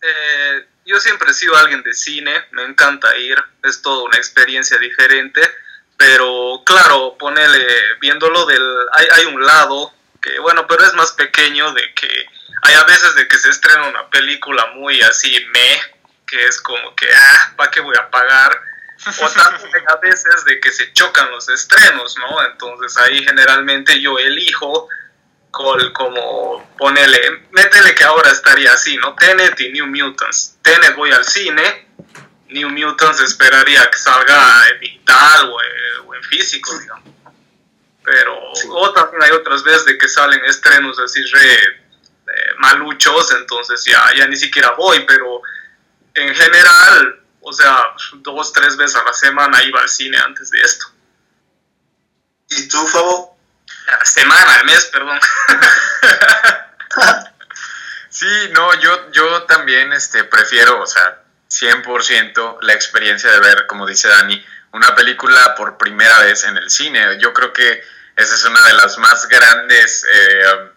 Eh, yo siempre he sido alguien de cine, me encanta ir, es toda una experiencia diferente, pero claro, ponele, viéndolo del, hay, hay un lado que bueno, pero es más pequeño de que hay a veces de que se estrena una película muy así, me, que es como que, ah, ¿para qué voy a pagar? O también a veces de que se chocan los estrenos, ¿no? Entonces ahí generalmente yo elijo como ponele, métele que ahora estaría así, ¿no? Tenet y New Mutants. Tenet voy al cine, New Mutants esperaría que salga en digital o, eh, en físico, digamos. Pero o también hay otras veces de que salen estrenos así re eh, maluchos, entonces ya, ya ni siquiera voy, pero en general, o sea, dos, tres veces a la semana iba al cine antes de esto. ¿Y tú, Fabo? Semana, al mes, perdón. sí, no, yo, yo también este, prefiero, o sea, 100% la experiencia de ver, como dice Dani, una película por primera vez en el cine. Yo creo que esa es una de las más grandes eh,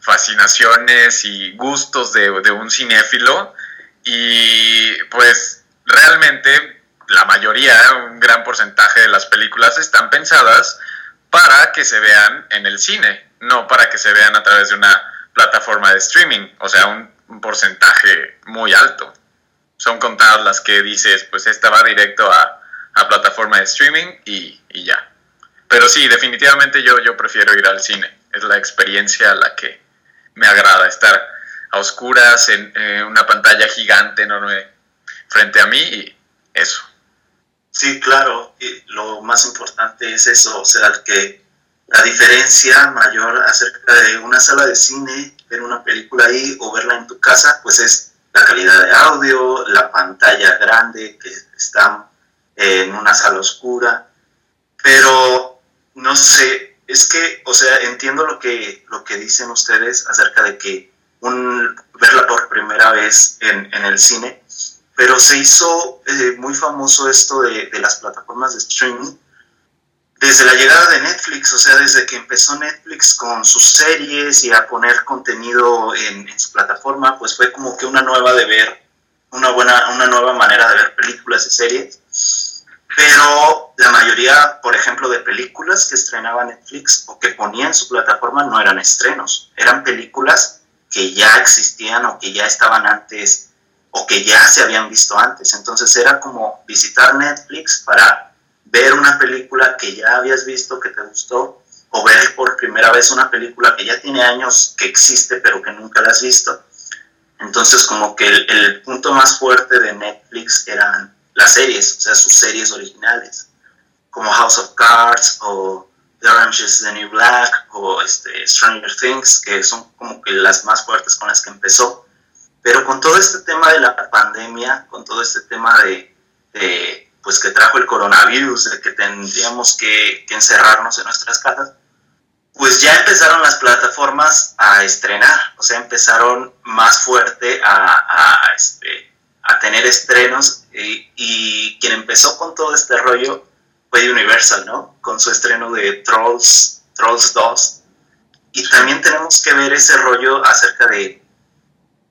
fascinaciones y gustos de, un cinéfilo y pues realmente la mayoría, un gran porcentaje de las películas están pensadas para que se vean en el cine, no para que se vean a través de una plataforma de streaming, o sea, un, porcentaje muy alto. Son contadas las que dices, pues esta va directo a, plataforma de streaming y, y, ya. Pero sí, definitivamente yo, yo prefiero ir al cine, es la experiencia la que, me agrada estar a oscuras en una pantalla gigante enorme frente a mí y eso. Sí, claro, y lo más importante es eso, o sea, que la diferencia mayor acerca de una sala de cine, ver una película ahí o verla en tu casa, pues es la calidad de audio, la pantalla grande que está en una sala oscura, pero no sé, es que, o sea, entiendo lo que, lo que dicen ustedes acerca de que un, verla por primera vez en, el cine, pero se hizo eh, muy famoso esto de, las plataformas de streaming desde la llegada de Netflix, o sea, desde que empezó Netflix con sus series y a poner contenido en, en, su plataforma, pues fue como que una nueva de ver, una buena, una nueva manera de ver películas y series. Pero la mayoría, por ejemplo, de películas que estrenaba Netflix o que ponía en su plataforma no eran estrenos, eran películas que ya existían o que ya estaban antes o que ya se habían visto antes. Entonces era como visitar Netflix para ver una película que ya habías visto, que te gustó, o ver por primera vez una película que ya tiene años que existe pero que nunca la has visto. Entonces como que el, punto más fuerte de Netflix eran las series, o sea, sus series originales, como House of Cards o The Orange is the New Black o este, Stranger Things, que son como que las más fuertes con las que empezó. Pero con todo este tema de la pandemia, con todo este tema de, pues que trajo el coronavirus, de que tendríamos que, encerrarnos en nuestras casas, pues ya empezaron las plataformas a estrenar, o sea, empezaron más fuerte a, este, a tener estrenos y, y, quien empezó con todo este rollo fue Universal, ¿no? Con su estreno de Trolls, Trolls 2. Y también tenemos que ver ese rollo acerca de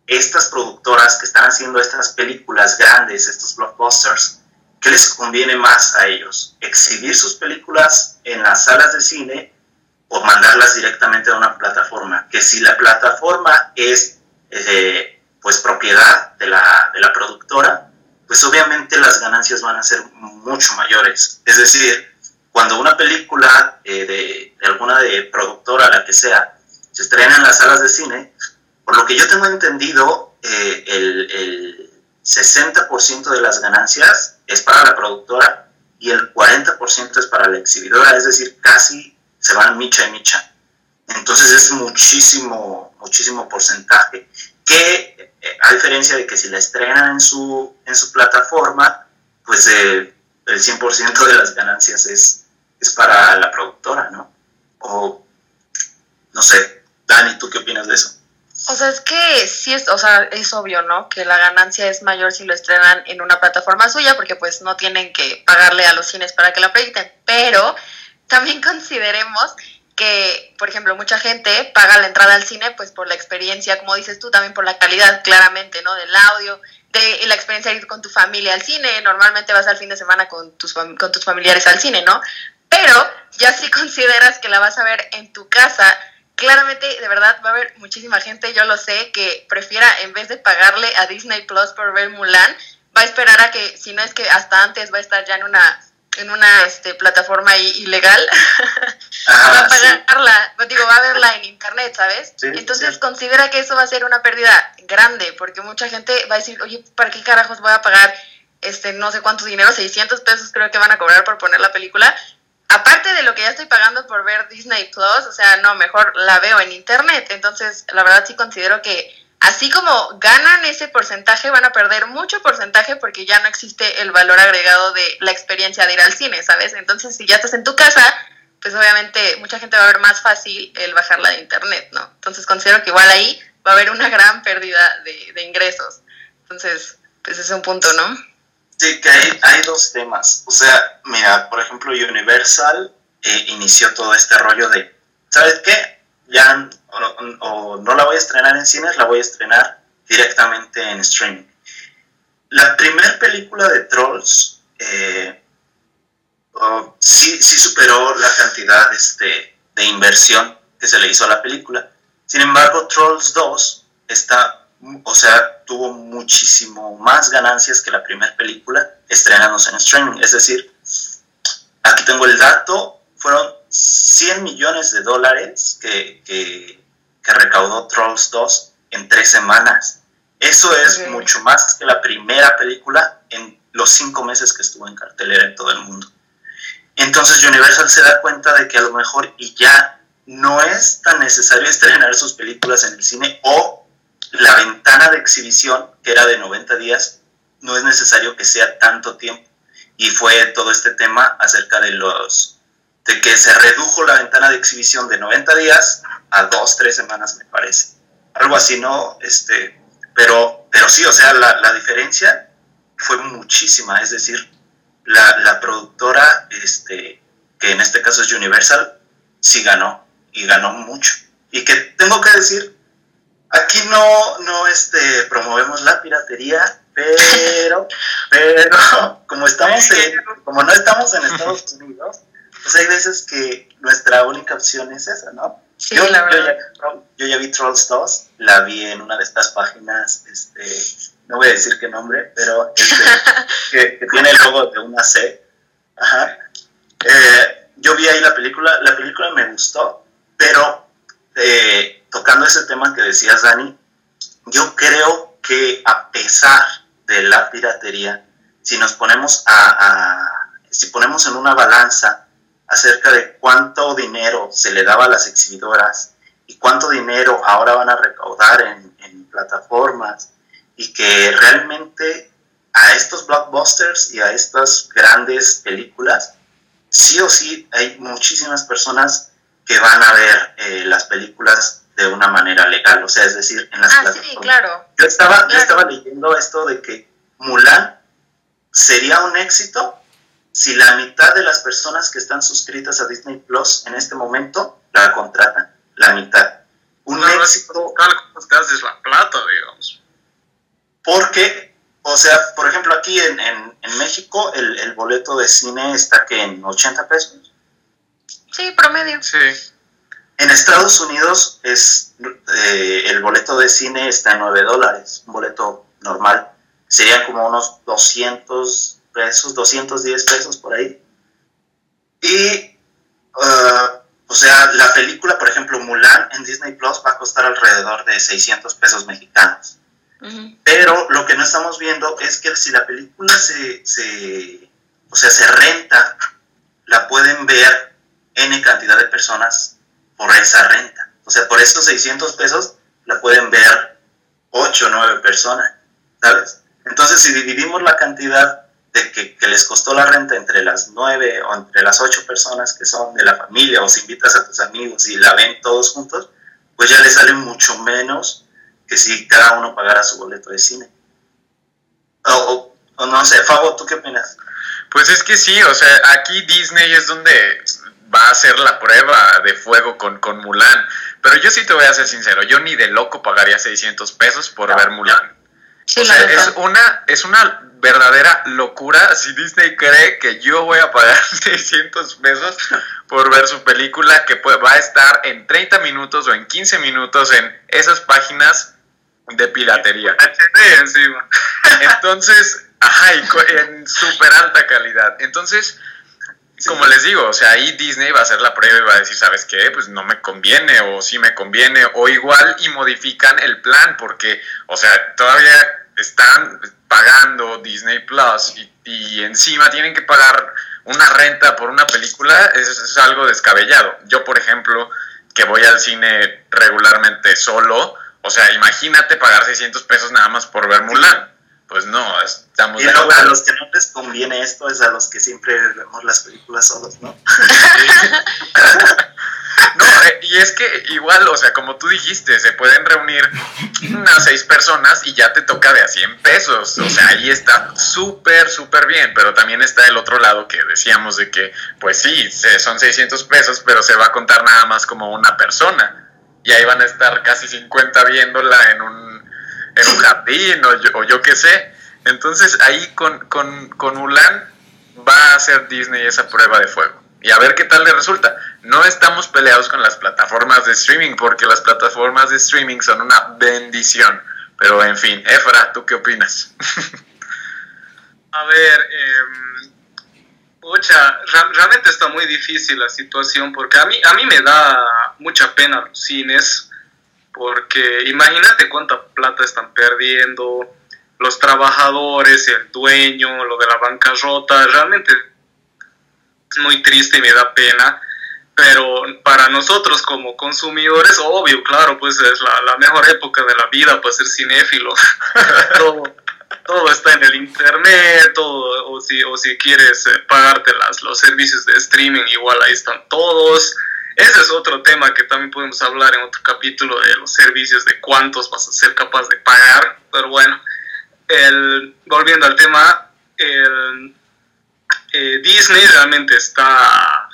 estas productoras que están haciendo estas películas grandes, estos blockbusters, ¿qué les conviene más a ellos? ¿Exhibir sus películas en las salas de cine o mandarlas directamente a una plataforma? Que si la plataforma es eh, pues propiedad de la, de la productora, pues obviamente las ganancias van a ser mucho mayores. Es decir, cuando una película eh, de, de, alguna de productora, la que sea, se estrena en las salas de cine, por lo que yo tengo entendido, eh, el, el 60% de las ganancias es para la productora y el 40% es para la exhibidora, es decir, casi se van micha y micha. Entonces es muchísimo, muchísimo porcentaje. Que eh, a diferencia de que si la estrenan en su, en su plataforma, pues eh, el 100% de las ganancias es, es para la productora, ¿no? O no sé, Dani, ¿tú qué opinas de eso? O sea, es que sí es, o sea, es obvio, ¿no? Que la ganancia es mayor si lo estrenan en una plataforma suya, porque pues no tienen que pagarle a los cines para que la proyecten. Pero también consideremos que, por ejemplo, mucha gente paga la entrada al cine pues por la experiencia, como dices tú, también por la calidad, claramente, ¿no? Del audio, de la experiencia de ir con tu familia al cine. Normalmente vas al fin de semana con tus, con tus familiares al cine, ¿no? Pero ya si consideras que la vas a ver en tu casa, claramente, de verdad, va a haber muchísima gente, yo lo sé, que prefiera, en vez de pagarle a Disney Plus por ver Mulan, va a esperar a que, si no es que hasta antes va a estar ya en una en una este, plataforma ilegal, va a pagarla, digo, va a verla en internet, ¿sabes? Entonces considera que eso va a ser una pérdida grande, porque mucha gente va a decir, oye, ¿para qué carajos voy a pagar este no sé cuánto dinero? 600 pesos creo que van a cobrar por poner la película, aparte de lo que ya estoy pagando por ver Disney Plus, o sea, no, mejor la veo en internet. Entonces, la verdad sí considero que así como ganan ese porcentaje, van a perder mucho porcentaje porque ya no existe el valor agregado de la experiencia de ir al cine, ¿sabes? Entonces, si ya estás en tu casa, pues obviamente mucha gente va a ver más fácil el bajarla de internet, ¿no? Entonces, considero que igual ahí va a haber una gran pérdida de, de ingresos. Entonces, pues es un punto, ¿no? Sí, que hay, hay dos temas. O sea, mira, por ejemplo, Universal eh, inició todo este rollo de, ¿sabes qué? Ya o, no la voy a estrenar en cines, la voy a estrenar directamente en streaming. La primera película de Trolls eh, sí, sí superó la cantidad este, de inversión que se le hizo a la película. Sin embargo, Trolls 2 está o sea, tuvo muchísimo más ganancias que la primera película estrenándose en streaming. Es decir, aquí tengo el dato, fueron 100 millones de dólares que, que, recaudó Trolls 2 en tres semanas. Eso es mucho más que la primera película en los cinco meses que estuvo en cartelera en todo el mundo. Entonces Universal se da cuenta de que a lo mejor y ya no es tan necesario estrenar sus películas en el cine o la ventana de exhibición, que era de 90 días, no es necesario que sea tanto tiempo. Y fue todo este tema acerca de los de que se redujo la ventana de exhibición de 90 días a dos, tres semanas, me parece. Algo así, ¿no? Este, pero, pero sí, o sea, la, la diferencia fue muchísima. Es decir, la, la, productora, este, que en este caso es Universal, sí ganó y ganó mucho. Y que tengo que decir Aquí no, no este, promovemos la piratería, pero, pero como estamos en, como no estamos en Estados Unidos, pues hay veces que nuestra única opción es esa, ¿no? Sí, yo, la verdad. Yo, ya, vi Trolls 2, la vi en una de estas páginas, este, no voy a decir qué nombre, pero este, que, tiene el logo de una C. Ajá. Eh, yo vi ahí la película, la película me gustó, pero eh, tocando ese tema que decías, Dani, yo creo que a pesar de la piratería, si nos ponemos a, si ponemos en una balanza acerca de cuánto dinero se le daba a las exhibidoras y cuánto dinero ahora van a recaudar en, en plataformas y que realmente a estos blockbusters y a estas grandes películas, sí o sí hay muchísimas personas que van a ver eh, las películas de una manera legal, o sea, es decir, en las ah, Sí, claro. Yo estaba, yo estaba leyendo esto de que Mulan sería un éxito si la mitad de las personas que están suscritas a Disney Plus en este momento la contratan, la mitad. Un éxito. ¿Cómo te haces la plata, digamos? Porque, o sea, por ejemplo, aquí en, en, México el, el, boleto de cine está que en 80 pesos. Sí, promedio. Sí. En Estados Unidos es eh, el boleto de cine está en 9 dólares, un boleto normal. Serían como unos 200 pesos, 210 pesos por ahí. Y, uh, o sea, la película, por ejemplo, Mulan en Disney Plus va a costar alrededor de 600 pesos mexicanos. Pero lo que no estamos viendo es que si la película se, se, o sea, se renta, la pueden ver N cantidad de personas por esa renta. O sea, por esos 600 pesos la pueden ver 8 o 9 personas, ¿sabes? Entonces, si dividimos la cantidad de que, les costó la renta entre las 9 o entre las 8 personas que son de la familia, o si invitas a tus amigos y la ven todos juntos, pues ya les sale mucho menos que si cada uno pagara su boleto de cine. O, no sé, Fabo, ¿tú qué opinas? Pues es que sí, o sea, aquí Disney es donde va a hacer la prueba de fuego con, con Mulan. Pero yo sí te voy a ser sincero, yo ni de loco pagaría 600 pesos por ver Mulan. o sea, es una, es una verdadera locura si Disney cree que yo voy a pagar 600 pesos por ver su película que va a estar en 30 minutos o en 15 minutos en esas páginas de piratería. Entonces, ajá, en súper alta calidad. Entonces, como les digo, o sea, ahí Disney va a hacer la prueba y va a decir, ¿sabes qué? Pues no me conviene o sí me conviene o igual y modifican el plan porque, o sea, todavía están pagando Disney Plus y, encima tienen que pagar una renta por una película, eso es algo descabellado. Yo, por ejemplo, que voy al cine regularmente solo, o sea, imagínate pagar 600 pesos nada más por ver Mulan pues no, estamos... Y a los que no les conviene esto es a los que siempre vemos las películas solos, ¿no? no, eh, y es que igual, o sea, como tú dijiste, se pueden reunir unas seis personas y ya te toca de a 100 pesos, o sea, ahí está súper, súper bien, pero también está el otro lado que decíamos de que, pues sí, son 600 pesos, pero se va a contar nada más como una persona, y ahí van a estar casi 50 viéndola en un en un jardín o yo, qué sé. Entonces ahí con, con, con Mulan va a hacer Disney esa prueba de fuego. Y a ver qué tal le resulta. No estamos peleados con las plataformas de streaming porque las plataformas de streaming son una bendición. Pero en fin, Efra, ¿tú qué opinas? a ver, eh, realmente está muy difícil la situación porque a mí, a mí me da mucha pena los cines porque imagínate cuánta plata están perdiendo los trabajadores, el dueño, lo de la bancarrota, realmente es muy triste y me da pena, pero para nosotros como consumidores, obvio, claro, pues es la, mejor época de la vida para ser cinéfilo. todo, está en el internet, todo, o, si, o si quieres eh, pagarte las, los servicios de streaming, igual ahí están todos. Ese es otro tema que también podemos hablar en otro capítulo de los servicios, de cuántos vas a ser capaz de pagar. Pero bueno, el, volviendo al tema, el, eh, Disney realmente está...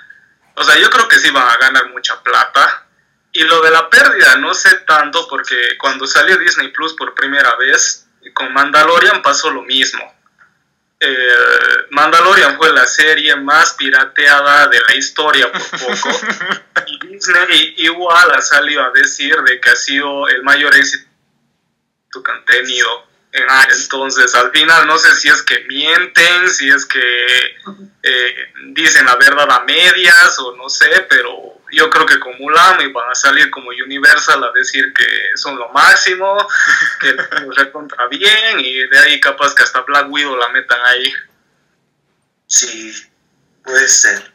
O sea, yo creo que sí va a ganar mucha plata. Y lo de la pérdida no sé tanto porque cuando salió Disney Plus por primera vez, con Mandalorian pasó lo mismo. Eh, Mandalorian fue la serie más pirateada de la historia por poco. y Disney igual ha salido a decir de que ha sido el mayor éxito que han tenido. En, entonces, al final, no sé si es que mienten, si es que eh, dicen la verdad a medias o no sé, pero yo creo que como Mulan y van a salir como Universal a decir que son lo máximo, que los recontra bien y de ahí capaz que hasta Black Widow la metan ahí. Sí, puede ser.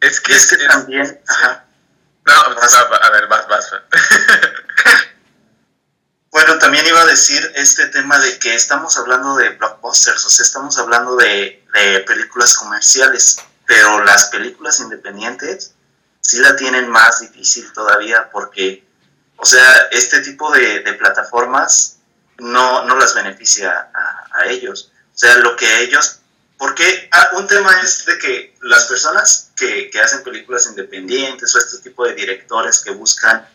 Es que, es que también... Ajá. No, a ver, vas, vas. bueno, también iba a decir este tema de que estamos hablando de blockbusters, o sea, estamos hablando de, de películas comerciales, pero las películas independientes sí la tienen más difícil todavía porque, o sea, este tipo de, plataformas no, no las beneficia a, ellos. O sea, lo que ellos, porque ah, un tema es de que las personas que, que hacen películas independientes o este tipo de directores que buscan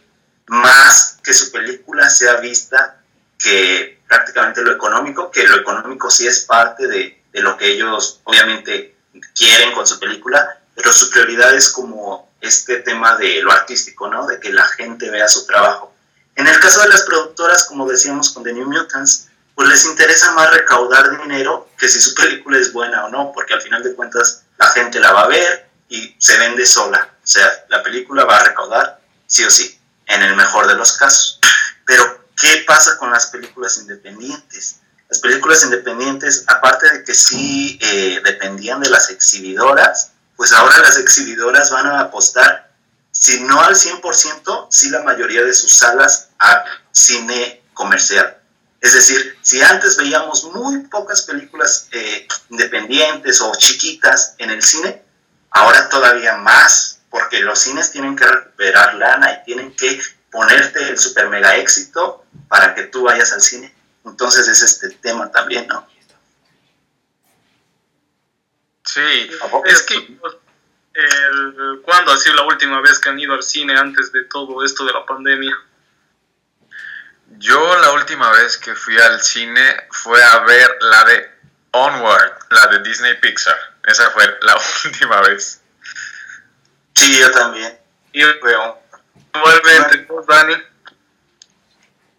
más que su película sea vista que prácticamente lo económico, que lo económico sí es parte de, de lo que ellos obviamente quieren con su película, pero su prioridad es como este tema de lo artístico, ¿no? De que la gente vea su trabajo. En el caso de las productoras, como decíamos con The New Mutants, pues les interesa más recaudar dinero que si su película es buena o no, porque al final de cuentas la gente la va a ver y se vende sola. O sea, la película va a recaudar sí o sí, en el mejor de los casos. Pero, ¿qué pasa con las películas independientes? Las películas independientes, aparte de que sí eh, dependían de las exhibidoras, pues ahora las exhibidoras van a apostar, si no al 100%, sí la mayoría de sus salas a cine comercial. Es decir, si antes veíamos muy pocas películas eh, independientes o chiquitas en el cine, ahora todavía más, porque los cines tienen que recuperar lana y tienen que ponerte el super mega éxito para que tú vayas al cine. Entonces es este tema también, ¿no? Sí, es que el, ¿cuándo ha sido la última vez que han ido al cine antes de todo esto de la pandemia? Yo la última vez que fui al cine fue a ver la de Onward, la de Disney Pixar. Esa fue la última vez. Sí, yo también. Y igualmente, Dani.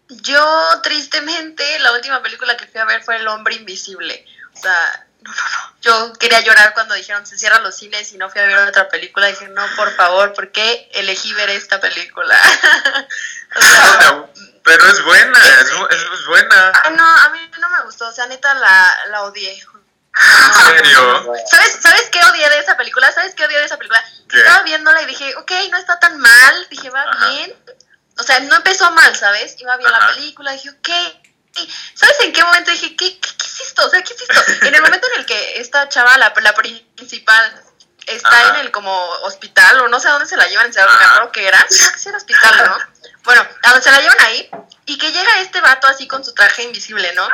Yo, tristemente, la última película que fui a ver fue El Hombre Invisible. O sea, no, no, no. Yo quería llorar cuando dijeron se cierran los cines y no fui a ver otra película. Dije, no, por favor, ¿por qué elegí ver esta película? pero es buena, es, buena. Ah, no, a mí no me gustó. O sea, neta, la, la odié. ¿En serio? ¿Sabes, ¿Sabes qué odié de esa película? ¿Sabes qué odié de esa película? Estaba viéndola y dije, ok, no está tan mal. Dije, va bien. O sea, no empezó mal, ¿sabes? Iba bien la película. Dije, ok, ¿Sabes en qué momento dije, ¿qué, qué, es esto? O sea, ¿qué es esto? En el momento en el que esta chava, la, la principal, está en el como hospital, o no sé a dónde se la llevan, se me acuerdo que era, creo que era hospital, ¿no? Bueno, a donde se la llevan ahí, y que llega este vato así con su traje invisible, ¿no?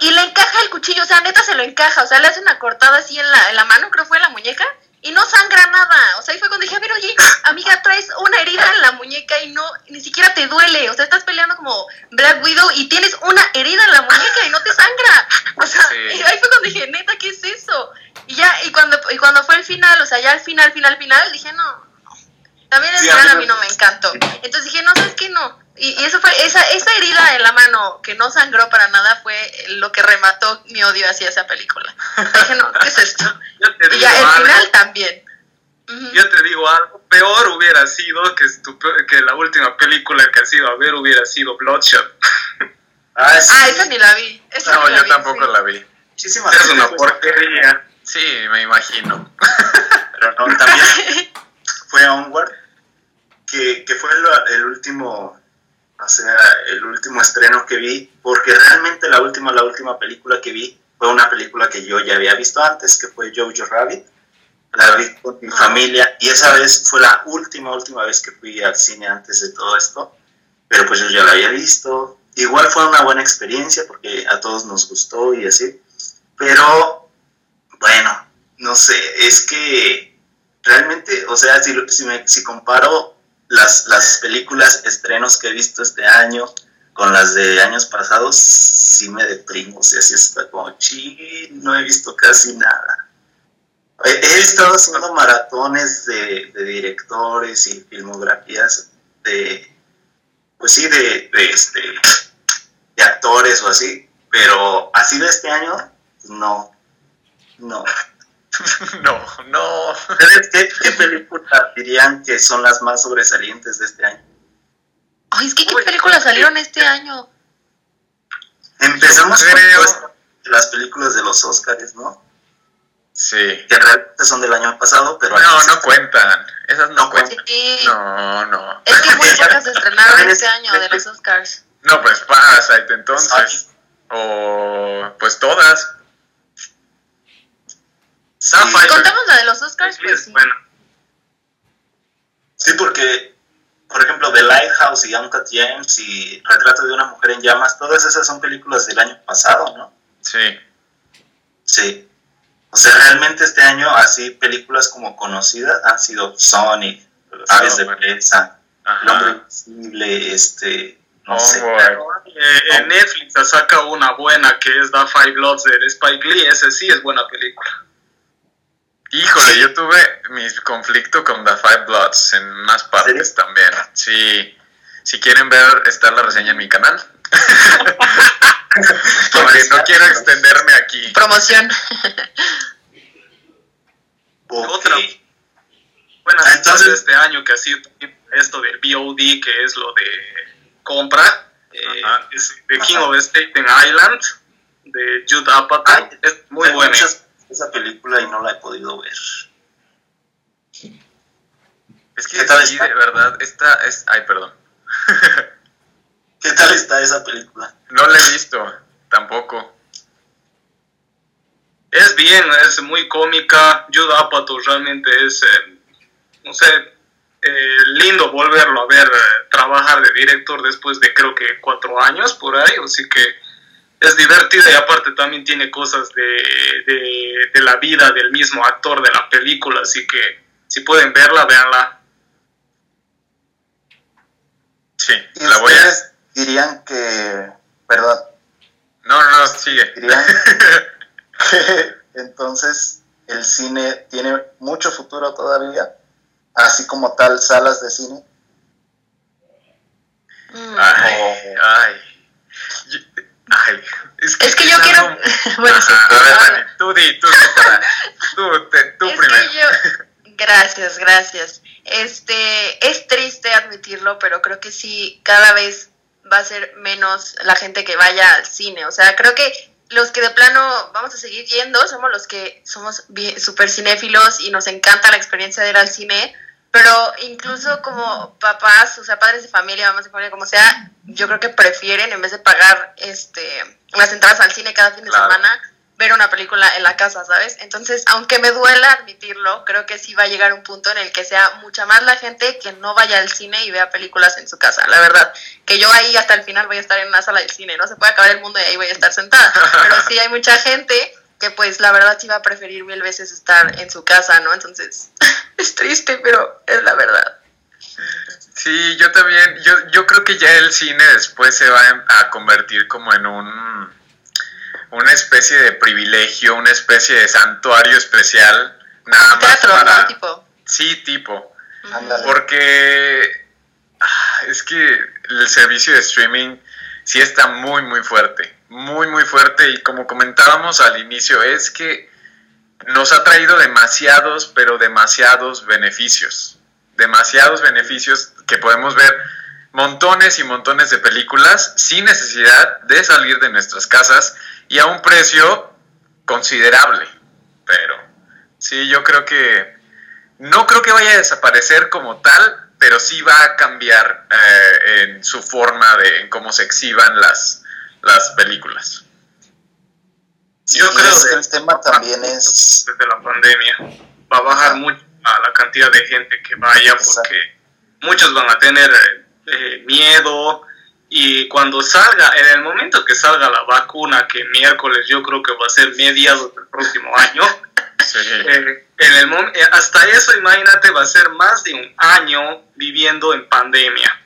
Y le encaja el cuchillo, o sea, neta se lo encaja, o sea, le hace una cortada así en la, en la mano, creo fue en la muñeca, y no sangra nada. O sea, ahí fue cuando dije, a ver, oye, amiga, traes una herida en la muñeca y no, ni siquiera te duele. O sea, estás peleando como Black Widow y tienes una herida en la muñeca y no te sangra. O sea, ahí fue cuando dije, neta, ¿qué es eso? Y ya, y cuando, y cuando fue el final, o sea, ya al final, final, final, dije, no. También el final a mí no me encantó. Entonces dije, no, ¿sabes qué? No. Y, eso fue, esa, esa herida en la mano que no sangró para nada fue lo que remató mi odio hacia esa película. Dije, no, ¿qué es esto? y ya el final también. Yo te digo algo, peor hubiera sido que, que la última película que has ido a ver hubiera sido Bloodshot. ah, ah esa ni la vi. no, yo tampoco la vi. Muchísimas es una porquería. Sí, me imagino. Pero no, también fue Onward, que, que fue el último o sea, el último estreno que vi, porque realmente la última, la última película que vi fue una película que yo ya había visto antes, que fue Jojo Rabbit. La vi con mi familia y esa vez fue la última, última vez que fui al cine antes de todo esto, pero pues yo ya la había visto. Igual fue una buena experiencia porque a todos nos gustó y así, pero bueno, no sé, es que realmente, o sea, si, si, me, si comparo las, las películas, estrenos que he visto este año con las de años pasados, sí me deprimo, o sea, sí está como, chi, no he visto casi nada. He, estado haciendo maratones de, directores y filmografías de, pues sí, de, de, este, de actores o así, pero así de este año, no, no. no, no. ¿Qué, ¿Qué películas dirían que son las más sobresalientes de este año? Ay, es que ¿qué películas salieron este año? Empezamos con las películas de los Oscars, ¿no? Sí. Que realmente son del año pasado, pero... No, no cuentan. Esas no, cuentan. No, no. Es que muy pocas se estrenaron este año de los Oscars. No, pues Parasite entonces. O pues todas. Si contamos la de los Oscars, pues sí. Bueno. porque, por ejemplo, The Lighthouse y Uncut James y Retrato de una mujer en llamas, todas esas son películas del año pasado, ¿no? Sí. Sí. O sea, realmente este año así películas como conocidas han sido Sonic, Aves de Presa, El Hombre Invisible, este, no sé. Eh, en Netflix saca una buena que es The Five Bloods de Spike Lee, ese sí es buena película. Híjole, yo tuve mi conflicto con The Five Bloods en más partes también. Sí, si quieren ver, está la reseña en mi canal. Porque no quiero extenderme aquí. Promoción. Otra. Bueno, entonces este año que ha sido esto del BOD, que es lo de compra, eh, es The King of Staten Island, de Jude Apatow. es muy buena. Esa película y no la he podido ver. Es que tal está? de verdad, esta es... Ay, perdón. ¿Qué tal está esa película? No la he visto, tampoco. Es bien, es muy cómica. Jude Apatow realmente es, eh, no sé, eh, lindo volverlo a ver eh, trabajar de director después de creo que cuatro años por ahí, así que es divertida y aparte también tiene cosas de, de, la vida del mismo actor de la película, así que si pueden verla, véanla. Sí, la voy a... dirían que, perdón. No, no, no, sigue. Dirían que entonces el cine tiene mucho futuro todavía, así como tal salas de cine. Ay, ay. Ay, es que, es que yo quiero. bueno, a ver, tú di, tú, tú, tú es primero. Que yo... Gracias, gracias. Este, es triste admitirlo, pero creo que sí, cada vez va a ser menos la gente que vaya al cine. O sea, creo que los que de plano vamos a seguir yendo somos los que somos súper cinéfilos y nos encanta la experiencia de ir al cine pero incluso como papás, o sea, padres de familia, mamás de familia, como sea, yo creo que prefieren, en vez de pagar este las entradas al cine cada fin de semana, ver una película en la casa, ¿sabes? Entonces, aunque me duela admitirlo, creo que sí va a llegar un punto en el que sea mucha más la gente que no vaya al cine y vea películas en su casa, la verdad. Que yo ahí hasta el final voy a estar en una sala de cine, no se puede acabar el mundo y ahí voy a estar sentada. Pero sí hay mucha gente que pues la verdad sí va a preferir mil veces estar en su casa, ¿no? Entonces, es triste, pero es la verdad. Sí, yo también, yo, yo creo que ya el cine después se va a convertir como en un una especie de privilegio, una especie de santuario especial, nada más para... Tipo. Sí, tipo. Porque ah, es que el servicio de streaming sí está muy, muy fuerte muy, muy fuerte y como comentábamos al inicio, es que nos ha traído demasiados, pero demasiados beneficios. Demasiados beneficios que podemos ver montones y montones de películas sin necesidad de salir de nuestras casas y a un precio considerable. Pero sí, yo creo que no creo que vaya a desaparecer como tal, pero sí va a cambiar eh, en su forma de en cómo se exhiban las, las películas. Yo creo que el tema también es... Desde la pandemia va a bajar mucho a la cantidad de gente que vaya porque muchos van a tener eh, miedo. Y cuando salga, en el momento que salga la vacuna, que miércoles yo creo que va a ser mediados del próximo año, eh, en el, eh, hasta eso imagínate va a ser más de un año viviendo en pandemia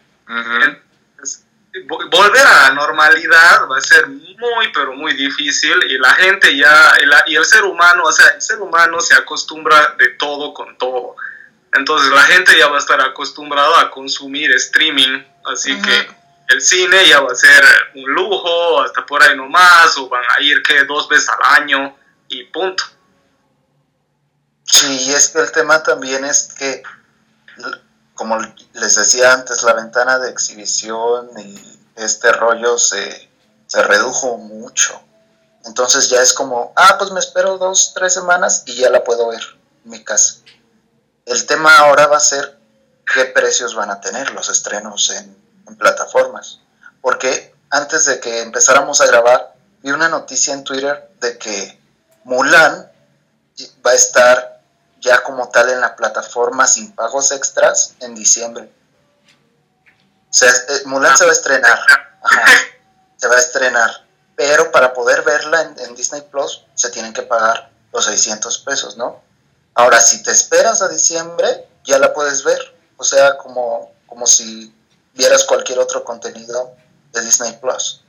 volver a la normalidad va a ser muy, pero muy difícil y la gente ya, y el ser humano, o sea, el ser humano se acostumbra de todo con todo. Entonces la gente ya va a estar acostumbrada a consumir streaming, así que el cine ya va a ser un lujo, hasta por ahí nomás, o van a ir que dos veces al año y punto. Sí, y es que el tema también es que como les decía antes, la ventana de exhibición y este rollo se, redujo mucho. Entonces ya es como, ah, pues me espero dos, tres semanas y ya la puedo ver en mi casa. El tema ahora va a ser qué precios van a tener los estrenos en, en plataformas. Porque antes de que empezáramos a grabar, vi una noticia en Twitter de que Mulan va a estar ya como tal en la plataforma sin pagos extras en diciembre. O sea, eh, Mulan se va a estrenar. se va a estrenar. Pero para poder verla en, Disney Plus se tienen que pagar los 600 pesos, ¿no? Ahora, si te esperas a diciembre, ya la puedes ver. O sea, como, como si vieras cualquier otro contenido de Disney Plus.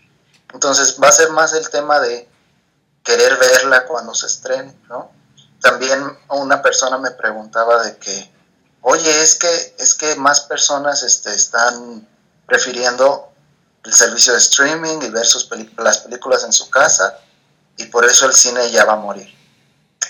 Entonces va a ser más el tema de querer verla cuando se estrene, ¿no? También una persona me preguntaba de que, oye, es que, es que más personas este, están prefiriendo el servicio de streaming y ver sus las películas en su casa y por eso el cine ya va a morir.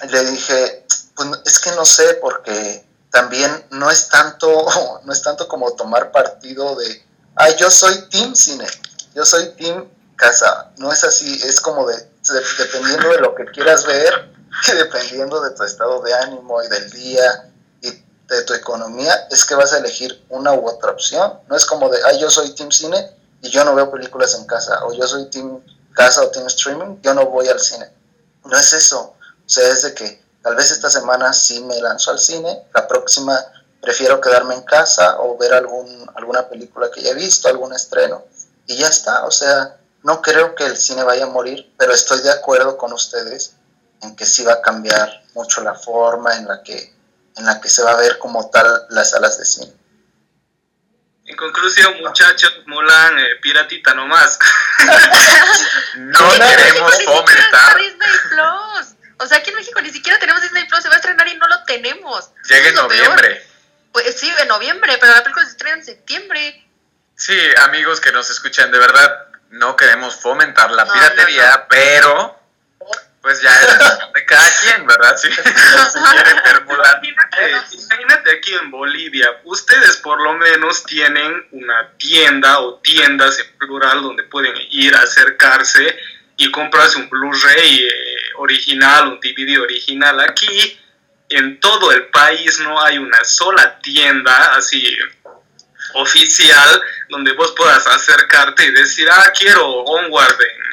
le dije, pues es que no sé porque también no es tanto, no es tanto como tomar partido de, ay, yo soy team cine, yo soy team casa. No es así, es como de, dependiendo de lo que quieras ver, que dependiendo de tu estado de ánimo y del día y de tu economía, es que vas a elegir una u otra opción. No es como de, ay, yo soy team cine y yo no veo películas en casa, o yo soy team casa o team streaming, yo no voy al cine. No es eso. O sea, es de que tal vez esta semana sí me lanzo al cine, la próxima prefiero quedarme en casa o ver algún, alguna película que ya he visto, algún estreno, y ya está. O sea, no creo que el cine vaya a morir, pero estoy de acuerdo con ustedes en que sí va a cambiar mucho la forma en la que, en la que se va a ver como tal las salas de cine. En conclusión, muchachos, Mulan, eh, piratita nomás. no queremos fomentar. Disney Plus. O sea, aquí en México ni siquiera tenemos Disney Plus, se va a estrenar y no lo tenemos. Llega en noviembre. Pues sí, en noviembre, pero la película se estrena en septiembre. Sí, amigos que nos escuchan, de verdad, no queremos fomentar la piratería, pero pues ya es de cada quien, ¿verdad? Si, imagínate, aquí en Bolivia, ustedes por lo menos tienen una tienda o tiendas en plural donde pueden ir a acercarse y comprarse un Blu-ray eh, original, un DVD original. Aquí en todo el país no hay una sola tienda así oficial donde vos puedas acercarte y decir, ah, quiero Onward en,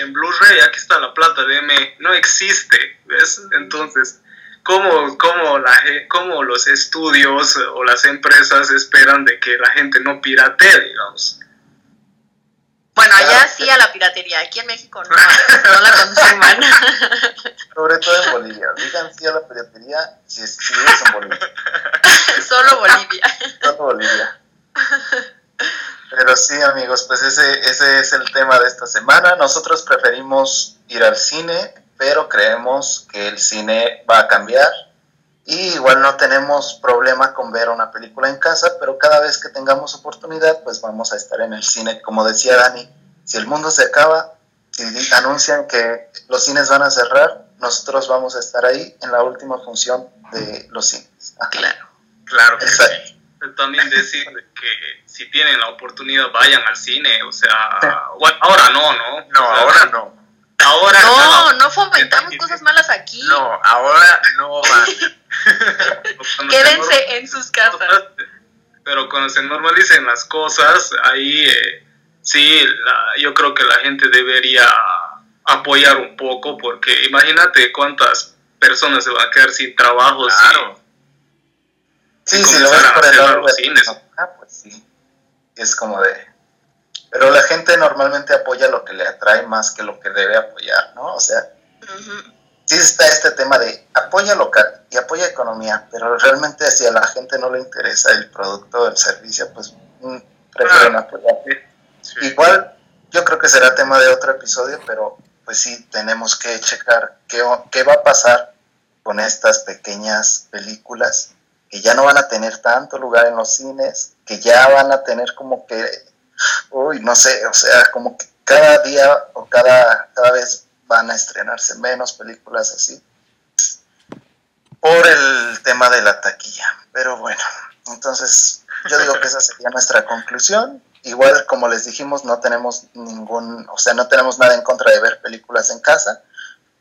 en Blu-ray, aquí está la plata de M, no existe, ¿ves? Entonces, ¿cómo, cómo, la, ¿cómo los estudios o las empresas esperan de que la gente no piratee, digamos? Bueno, allá sí a la piratería, aquí en México no, no la consuman. Sobre todo en Bolivia. Digan sí a la piratería si, es, en Bolivia. Solo Bolivia. Solo Bolivia. Pero sí, amigos, pues ese, ese es el tema de esta semana. Nosotros preferimos ir al cine, pero creemos que el cine va a cambiar. Y igual no tenemos problema con ver una película en casa, pero cada vez que tengamos oportunidad, pues vamos a estar en el cine. Como decía Dani, si el mundo se acaba, si anuncian que los cines van a cerrar, nosotros vamos a estar ahí en la última función de los cines. Ah, claro. Claro que sí también decir que si tienen la oportunidad vayan al cine, o sea, bueno, ahora no, ¿no? No, ahora no. Ahora no, no, fomentamos cosas malas aquí. No, ahora no van. Quédense en sus casas. Pero cuando se normalicen las cosas, ahí eh, sí, yo creo que la gente debería apoyar un poco, porque imagínate cuántas personas se van a quedar sin trabajo. Claro. Sí, si lo ves por el lado ah, pues sí. Es como de. Pero la gente normalmente apoya lo que le atrae más que lo que debe apoyar, ¿no? O sea, sí está este tema de apoya local y apoya economía, pero realmente si a la gente no le interesa el producto o el servicio, pues mm, prefieren apoyar. Igual, yo creo que será tema de otro episodio, pero pues sí, tenemos que checar qué, qué va a pasar con estas pequeñas películas que ya no van a tener tanto lugar en los cines, que ya van a tener como que, uy, no sé, o sea, como que cada día o cada, cada vez van a estrenarse menos películas así por el tema de la taquilla. Pero bueno, entonces yo digo que esa sería nuestra conclusión. Igual, como les dijimos, no tenemos ningún, o sea, no tenemos nada en contra de ver películas en casa.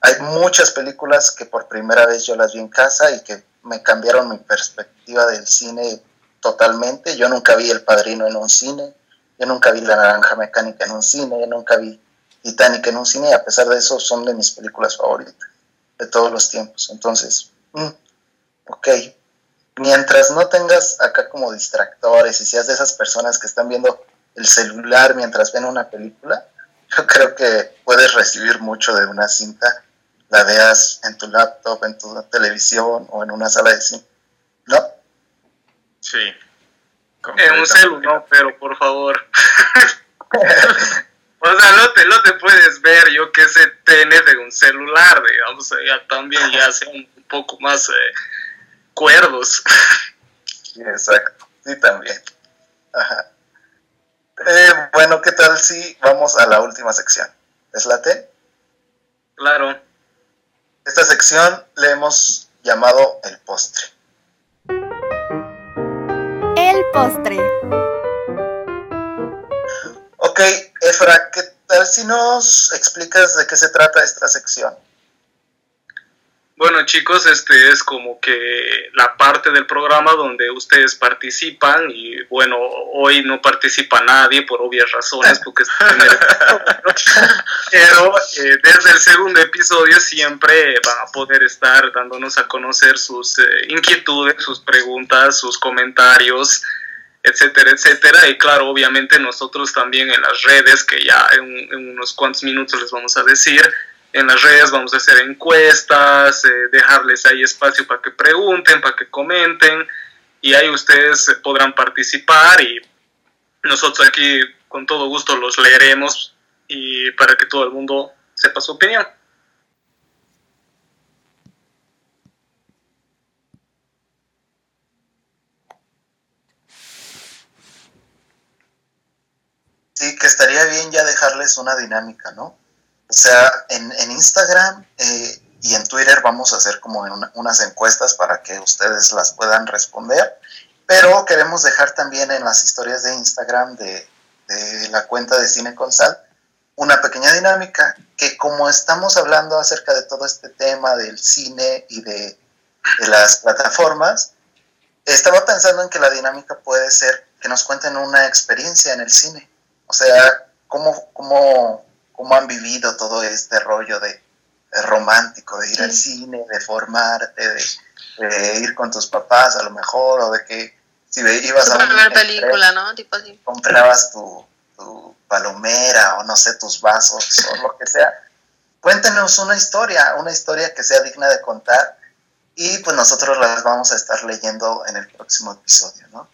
Hay muchas películas que por primera vez yo las vi en casa y que me cambiaron mi perspectiva del cine totalmente. Yo nunca vi El Padrino en un cine, yo nunca vi La Naranja Mecánica en un cine, yo nunca vi Titanic en un cine y a pesar de eso son de mis películas favoritas de todos los tiempos. Entonces, mm, ok, mientras no tengas acá como distractores y seas de esas personas que están viendo el celular mientras ven una película, yo creo que puedes recibir mucho de una cinta, la veas en tu laptop, en tu televisión o en una sala de cine, ¿no? Sí. En un celular, no, pero por favor. o sea, no te, no te puedes ver, yo que sé, tener de un celular, digamos, ya también ya sea un poco más eh, cuerdos. Exacto, sí, también. Ajá. Eh, bueno, ¿qué tal si vamos a la última sección? ¿Es la T? Claro. Esta sección le hemos llamado el postre. El postre. Ok, Efra, ¿qué tal si nos explicas de qué se trata esta sección? Bueno chicos, este es como que la parte del programa donde ustedes participan y bueno, hoy no participa nadie por obvias razones porque es el primer pero eh, desde el segundo episodio siempre van a poder estar dándonos a conocer sus eh, inquietudes, sus preguntas, sus comentarios, etcétera, etcétera. Y claro, obviamente nosotros también en las redes, que ya en, en unos cuantos minutos les vamos a decir, en las redes vamos a hacer encuestas, eh, dejarles ahí espacio para que pregunten, para que comenten y ahí ustedes podrán participar y nosotros aquí con todo gusto los leeremos y para que todo el mundo sepa su opinión. Sí, que estaría bien ya dejarles una dinámica, ¿no? O sea, en, en Instagram eh, y en Twitter vamos a hacer como una, unas encuestas para que ustedes las puedan responder, pero queremos dejar también en las historias de Instagram de, de la cuenta de Cine con Sal una pequeña dinámica que como estamos hablando acerca de todo este tema del cine y de, de las plataformas, estaba pensando en que la dinámica puede ser que nos cuenten una experiencia en el cine. O sea, cómo, cómo, cómo han vivido todo este rollo de, de romántico, de ir al cine, de formarte, de, de, ir con tus papás a lo mejor, o de que si ibas Su a primera un película, ¿no? Tipo así. comprabas tu, tu palomera o no sé, tus vasos o lo que sea. Cuéntenos una historia, una historia que sea digna de contar y pues nosotros las vamos a estar leyendo en el próximo episodio, ¿no?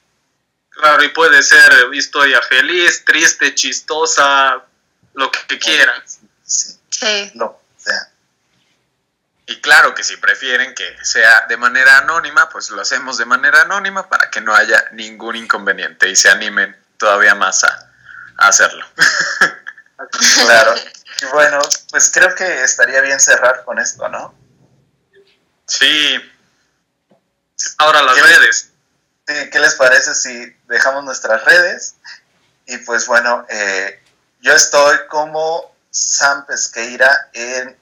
Claro, y puede ser historia feliz, triste, chistosa, lo que quieran. Sí, Sí. sea. Y claro que si prefieren que sea de manera anónima, pues lo hacemos de manera anónima para que no haya ningún inconveniente y se animen todavía más a, a hacerlo. Claro. Y bueno, pues creo que estaría bien cerrar con esto, ¿no? Sí, Ahora las ¿Qué- redes. Sí, ¿Qué les parece si dejamos nuestras redes? Y pues bueno, eh, yo estoy como Sam Pesqueira en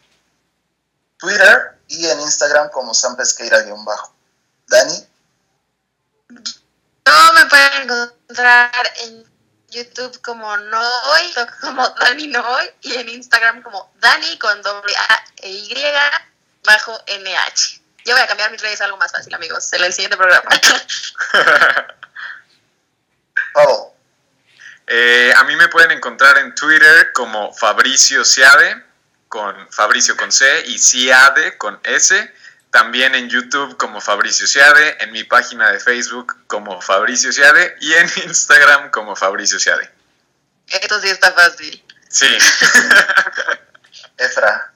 Twitter y en Instagram como Sam Pesqueira-bajo. Dani, No me pueden encontrar en YouTube como Noy, como Dani Noy, y en Instagram como Dani con doble A e Y bajo NH. Yo voy a cambiar mis redes a algo más fácil, amigos, en el siguiente programa. oh, Eh, a mí me pueden encontrar en Twitter como Fabricio Ciade, con Fabricio con C y Ciade con S. También en YouTube como Fabricio Ciade, en mi página de Facebook como Fabricio Ciade y en Instagram como Fabricio Ciade. Esto sí está fácil. Sí. Efra,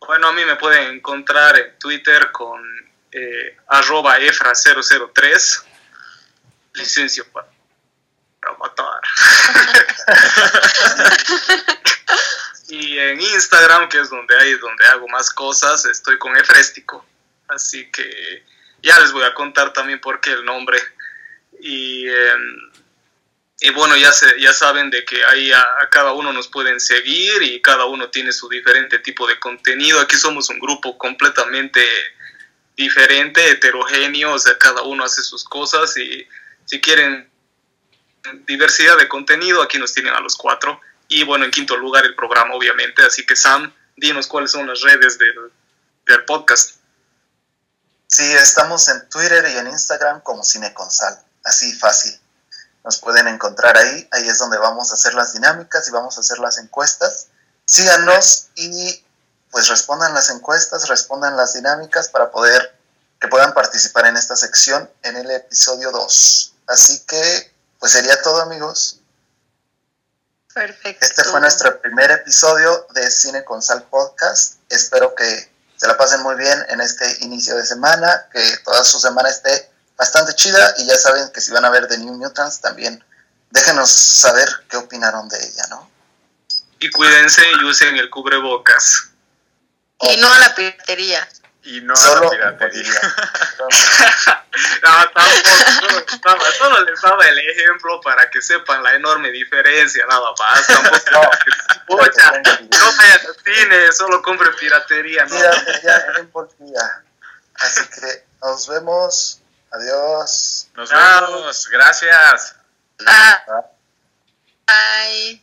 Bueno, a mí me pueden encontrar en Twitter con eh, arroba efra003, licencio para, para matar. y en Instagram, que es donde hay, donde hago más cosas, estoy con Efréstico. Así que ya les voy a contar también por qué el nombre. Y, eh, y bueno, ya, se, ya saben de que ahí a, cada uno nos pueden seguir y cada uno tiene su diferente tipo de contenido. Aquí somos un grupo completamente diferente, heterogéneo, o sea, cada uno hace sus cosas y si quieren diversidad de contenido, aquí nos tienen a los cuatro. Y bueno, en quinto lugar el programa, obviamente. Así que Sam, dinos cuáles son las redes del, podcast. Sí, estamos en Twitter y en Instagram como Cineconsal, así fácil. Nos pueden encontrar ahí, ahí es donde vamos a hacer las dinámicas y vamos a hacer las encuestas. Síganos y pues respondan las encuestas, respondan las dinámicas para poder que puedan participar en esta sección en el episodio 2. Así que pues sería todo amigos. Perfecto. Este fue nuestro primer episodio de Cine con Sal Podcast. Espero que se la pasen muy bien en este inicio de semana, que toda su semana esté bastante chida y ya saben que si van a ver The New Mutants también déjenos saber qué opinaron de ella, ¿no? Y cuídense y usen el cubrebocas. Y no a la piratería. Y no a Solo la piratería. No, tampoco, solo, les daba, solo les daba el ejemplo para que sepan la enorme diferencia, nada más. Tampoco, Pucha, no vayan al cine, solo compren piratería, ¿no? Ya, ya, no importa. Así que nos vemos. Adiós. Nos vemos. Gracias. Bye. Bye.